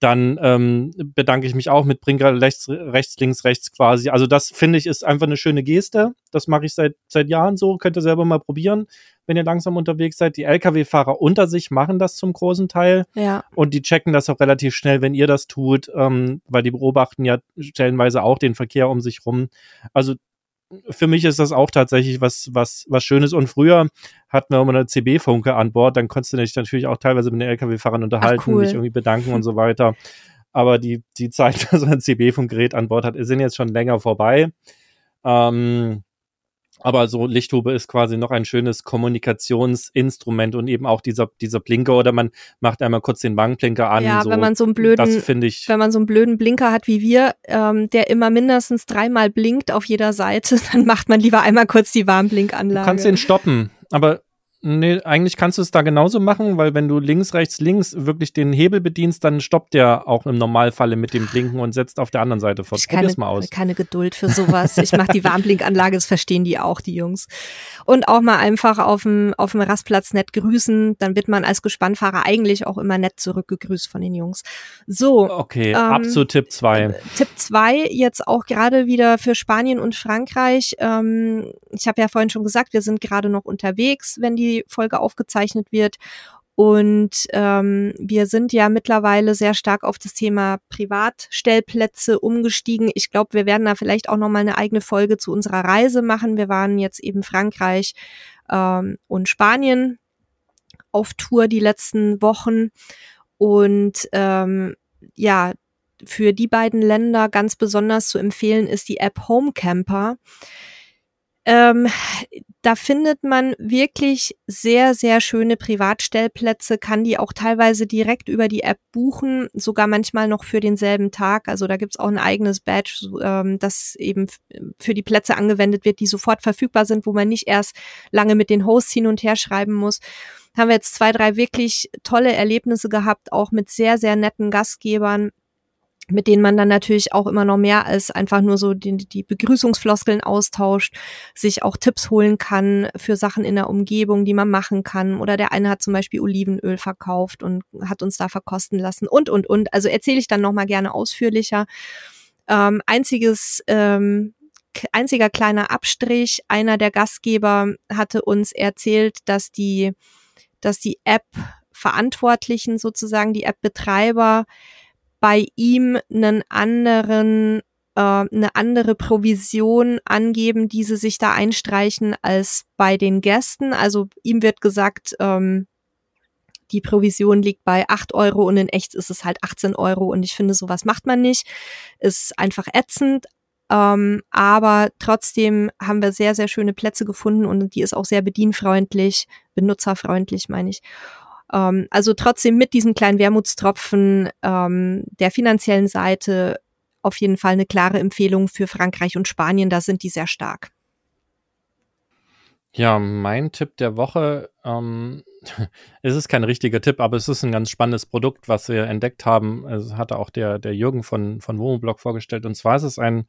dann ähm, bedanke ich mich auch mit Brinker rechts, rechts, links, rechts quasi. Also das finde ich ist einfach eine schöne Geste. Das mache ich seit, seit Jahren so. Könnt ihr selber mal probieren, wenn ihr langsam unterwegs seid. Die Lkw-Fahrer unter sich machen das zum großen Teil. Ja. Und die checken das auch relativ schnell, wenn ihr das tut, ähm, weil die beobachten ja stellenweise auch den Verkehr um sich rum. Also für mich ist das auch tatsächlich was, was, was Schönes. Und früher hatten wir immer eine CB-Funke an Bord, dann konntest du dich natürlich auch teilweise mit den LKW-Fahrern unterhalten, Ach, cool. dich irgendwie bedanken und so weiter. Aber die, die Zeit, dass man ein CB-Funkgerät an Bord hat, sind jetzt schon länger vorbei. Ähm, aber so Lichthube ist quasi noch ein schönes Kommunikationsinstrument und eben auch dieser, dieser Blinker oder man macht einmal kurz den Wagenblinker an. Ja, so. wenn man so einen blöden, ich, wenn man so einen blöden Blinker hat wie wir, ähm, der immer mindestens dreimal blinkt auf jeder Seite, dann macht man lieber einmal kurz die Warnblinkanlage. Du kannst den stoppen, aber Nee, eigentlich kannst du es da genauso machen, weil wenn du links, rechts, links wirklich den Hebel bedienst, dann stoppt der auch im Normalfalle mit dem Blinken und setzt auf der anderen Seite fort. Probier's mal aus. Keine Geduld für sowas. Ich mache die Warnblinkanlage, das verstehen die auch, die Jungs. Und auch mal einfach auf dem, auf dem Rastplatz nett grüßen, dann wird man als Gespannfahrer eigentlich auch immer nett zurückgegrüßt von den Jungs. So. Okay, ähm, ab zu Tipp zwei. Äh, Tipp zwei jetzt auch gerade wieder für Spanien und Frankreich. Ähm, ich habe ja vorhin schon gesagt, wir sind gerade noch unterwegs, wenn die Folge aufgezeichnet wird. Und ähm, wir sind ja mittlerweile sehr stark auf das Thema Privatstellplätze umgestiegen. Ich glaube, wir werden da vielleicht auch noch mal eine eigene Folge zu unserer Reise machen. Wir waren jetzt eben Frankreich ähm, und Spanien auf Tour die letzten Wochen. Und ähm, ja, für die beiden Länder ganz besonders zu empfehlen ist die App Homecamper. Ähm, da findet man wirklich sehr, sehr schöne Privatstellplätze, kann die auch teilweise direkt über die App buchen, sogar manchmal noch für denselben Tag. Also da gibt's auch ein eigenes Badge, ähm, das eben für die Plätze angewendet wird, die sofort verfügbar sind, wo man nicht erst lange mit den Hosts hin und her schreiben muss. Haben wir jetzt zwei, drei wirklich tolle Erlebnisse gehabt, auch mit sehr, sehr netten Gastgebern mit denen man dann natürlich auch immer noch mehr als einfach nur so die, die Begrüßungsfloskeln austauscht, sich auch Tipps holen kann für Sachen in der Umgebung, die man machen kann. Oder der eine hat zum Beispiel Olivenöl verkauft und hat uns da verkosten lassen und, und, und. Also erzähle ich dann nochmal gerne ausführlicher. Ähm, einziges, ähm, einziger kleiner Abstrich. Einer der Gastgeber hatte uns erzählt, dass die, dass die App Verantwortlichen sozusagen, die App-Betreiber bei ihm einen anderen äh, eine andere Provision angeben, die sie sich da einstreichen als bei den Gästen. Also ihm wird gesagt, ähm, die Provision liegt bei acht Euro und in echt ist es halt 18 Euro und ich finde, sowas macht man nicht. Ist einfach ätzend. Ähm, aber trotzdem haben wir sehr, sehr schöne Plätze gefunden und die ist auch sehr bedienfreundlich, benutzerfreundlich, meine ich. Ähm, also trotzdem mit diesem kleinen Wermutstropfen ähm, der finanziellen Seite auf jeden Fall eine klare Empfehlung für Frankreich und Spanien. Da sind die sehr stark. Ja, mein Tipp der Woche, ähm, es ist kein richtiger Tipp, aber es ist ein ganz spannendes Produkt, was wir entdeckt haben. Es hatte auch der, der Jürgen von, von Womoblog vorgestellt. Und zwar ist es ein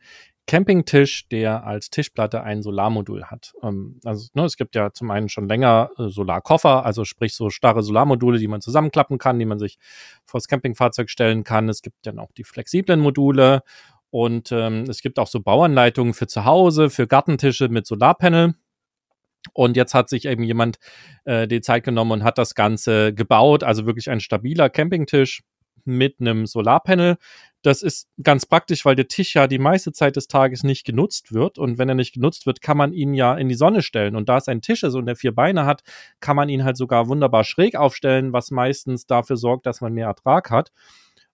Campingtisch, der als Tischplatte ein Solarmodul hat. Ähm, also ne, es gibt ja zum einen schon länger äh, Solarkoffer, also sprich so starre Solarmodule, die man zusammenklappen kann, die man sich vors Campingfahrzeug stellen kann. Es gibt dann auch die flexiblen Module Und ähm, es gibt auch so Bauanleitungen für zu Hause, für Gartentische mit Solarpanel. Und jetzt hat sich eben jemand äh, die Zeit genommen und hat das Ganze gebaut, also wirklich ein stabiler Campingtisch mit einem Solarpanel. Das ist ganz praktisch, weil der Tisch ja die meiste Zeit des Tages nicht genutzt wird. Und wenn er nicht genutzt wird, kann man ihn ja in die Sonne stellen. Und da es ein Tisch ist und der vier Beine hat, kann man ihn halt sogar wunderbar schräg aufstellen, was meistens dafür sorgt, dass man mehr Ertrag hat.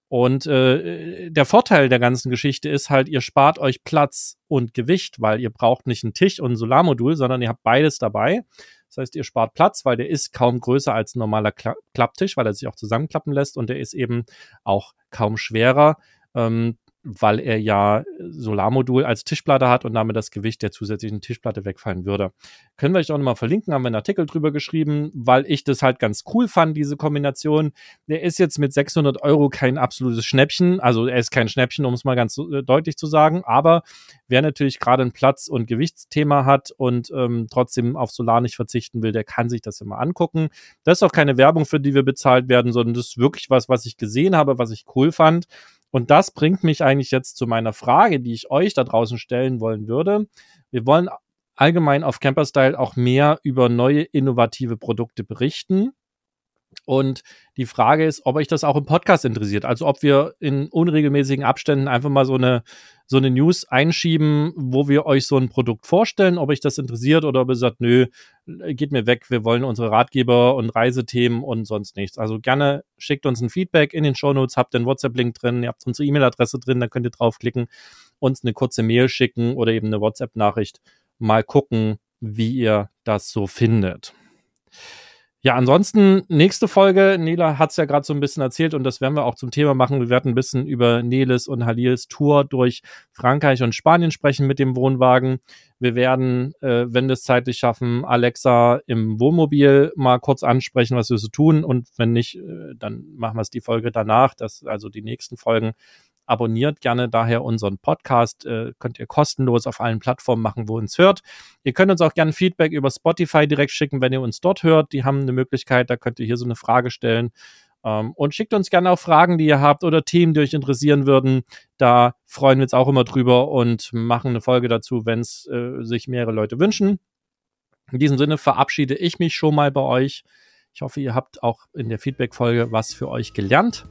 Und äh, der Vorteil der ganzen Geschichte ist halt, ihr spart euch Platz und Gewicht, weil ihr braucht nicht einen Tisch und ein Solarmodul, sondern ihr habt beides dabei. Das heißt, ihr spart Platz, weil der ist kaum größer als ein normaler Kla Klapptisch, weil er sich auch zusammenklappen lässt und der ist eben auch kaum schwerer. Ähm, weil er ja Solarmodul als Tischplatte hat und damit das Gewicht der zusätzlichen Tischplatte wegfallen würde. Können wir euch auch nochmal verlinken, haben wir einen Artikel drüber geschrieben, weil ich das halt ganz cool fand, diese Kombination. Der ist jetzt mit 600 Euro kein absolutes Schnäppchen, also er ist kein Schnäppchen, um es mal ganz äh, deutlich zu sagen, aber wer natürlich gerade ein Platz- und Gewichtsthema hat und ähm, trotzdem auf Solar nicht verzichten will, der kann sich das immer angucken. Das ist auch keine Werbung, für die wir bezahlt werden, sondern das ist wirklich was, was ich gesehen habe, was ich cool fand. Und das bringt mich eigentlich jetzt zu meiner Frage, die ich euch da draußen stellen wollen würde. Wir wollen allgemein auf Camperstyle auch mehr über neue innovative Produkte berichten. Und die Frage ist, ob euch das auch im Podcast interessiert. Also ob wir in unregelmäßigen Abständen einfach mal so eine, so eine News einschieben, wo wir euch so ein Produkt vorstellen, ob euch das interessiert oder ob ihr sagt, nö, geht mir weg, wir wollen unsere Ratgeber und Reisethemen und sonst nichts. Also gerne schickt uns ein Feedback in den Shownotes, habt den WhatsApp-Link drin, ihr habt unsere E-Mail-Adresse drin, da könnt ihr draufklicken, uns eine kurze Mail schicken oder eben eine WhatsApp-Nachricht. Mal gucken, wie ihr das so findet. Ja, ansonsten nächste Folge. Nela hat es ja gerade so ein bisschen erzählt und das werden wir auch zum Thema machen. Wir werden ein bisschen über Neles und Halils Tour durch Frankreich und Spanien sprechen mit dem Wohnwagen. Wir werden, äh, wenn wir es zeitlich schaffen, Alexa im Wohnmobil mal kurz ansprechen, was wir so tun. Und wenn nicht, äh, dann machen wir es die Folge danach, das, also die nächsten Folgen. Abonniert gerne daher unseren Podcast. Äh, könnt ihr kostenlos auf allen Plattformen machen, wo ihr uns hört. Ihr könnt uns auch gerne Feedback über Spotify direkt schicken, wenn ihr uns dort hört. Die haben eine Möglichkeit, da könnt ihr hier so eine Frage stellen. Ähm, und schickt uns gerne auch Fragen, die ihr habt oder Themen, die euch interessieren würden. Da freuen wir uns auch immer drüber und machen eine Folge dazu, wenn es äh, sich mehrere Leute wünschen. In diesem Sinne verabschiede ich mich schon mal bei euch. Ich hoffe, ihr habt auch in der Feedback-Folge was für euch gelernt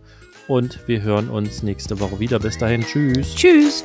und wir hören uns nächste Woche wieder. Bis dahin, tschüss. Tschüss.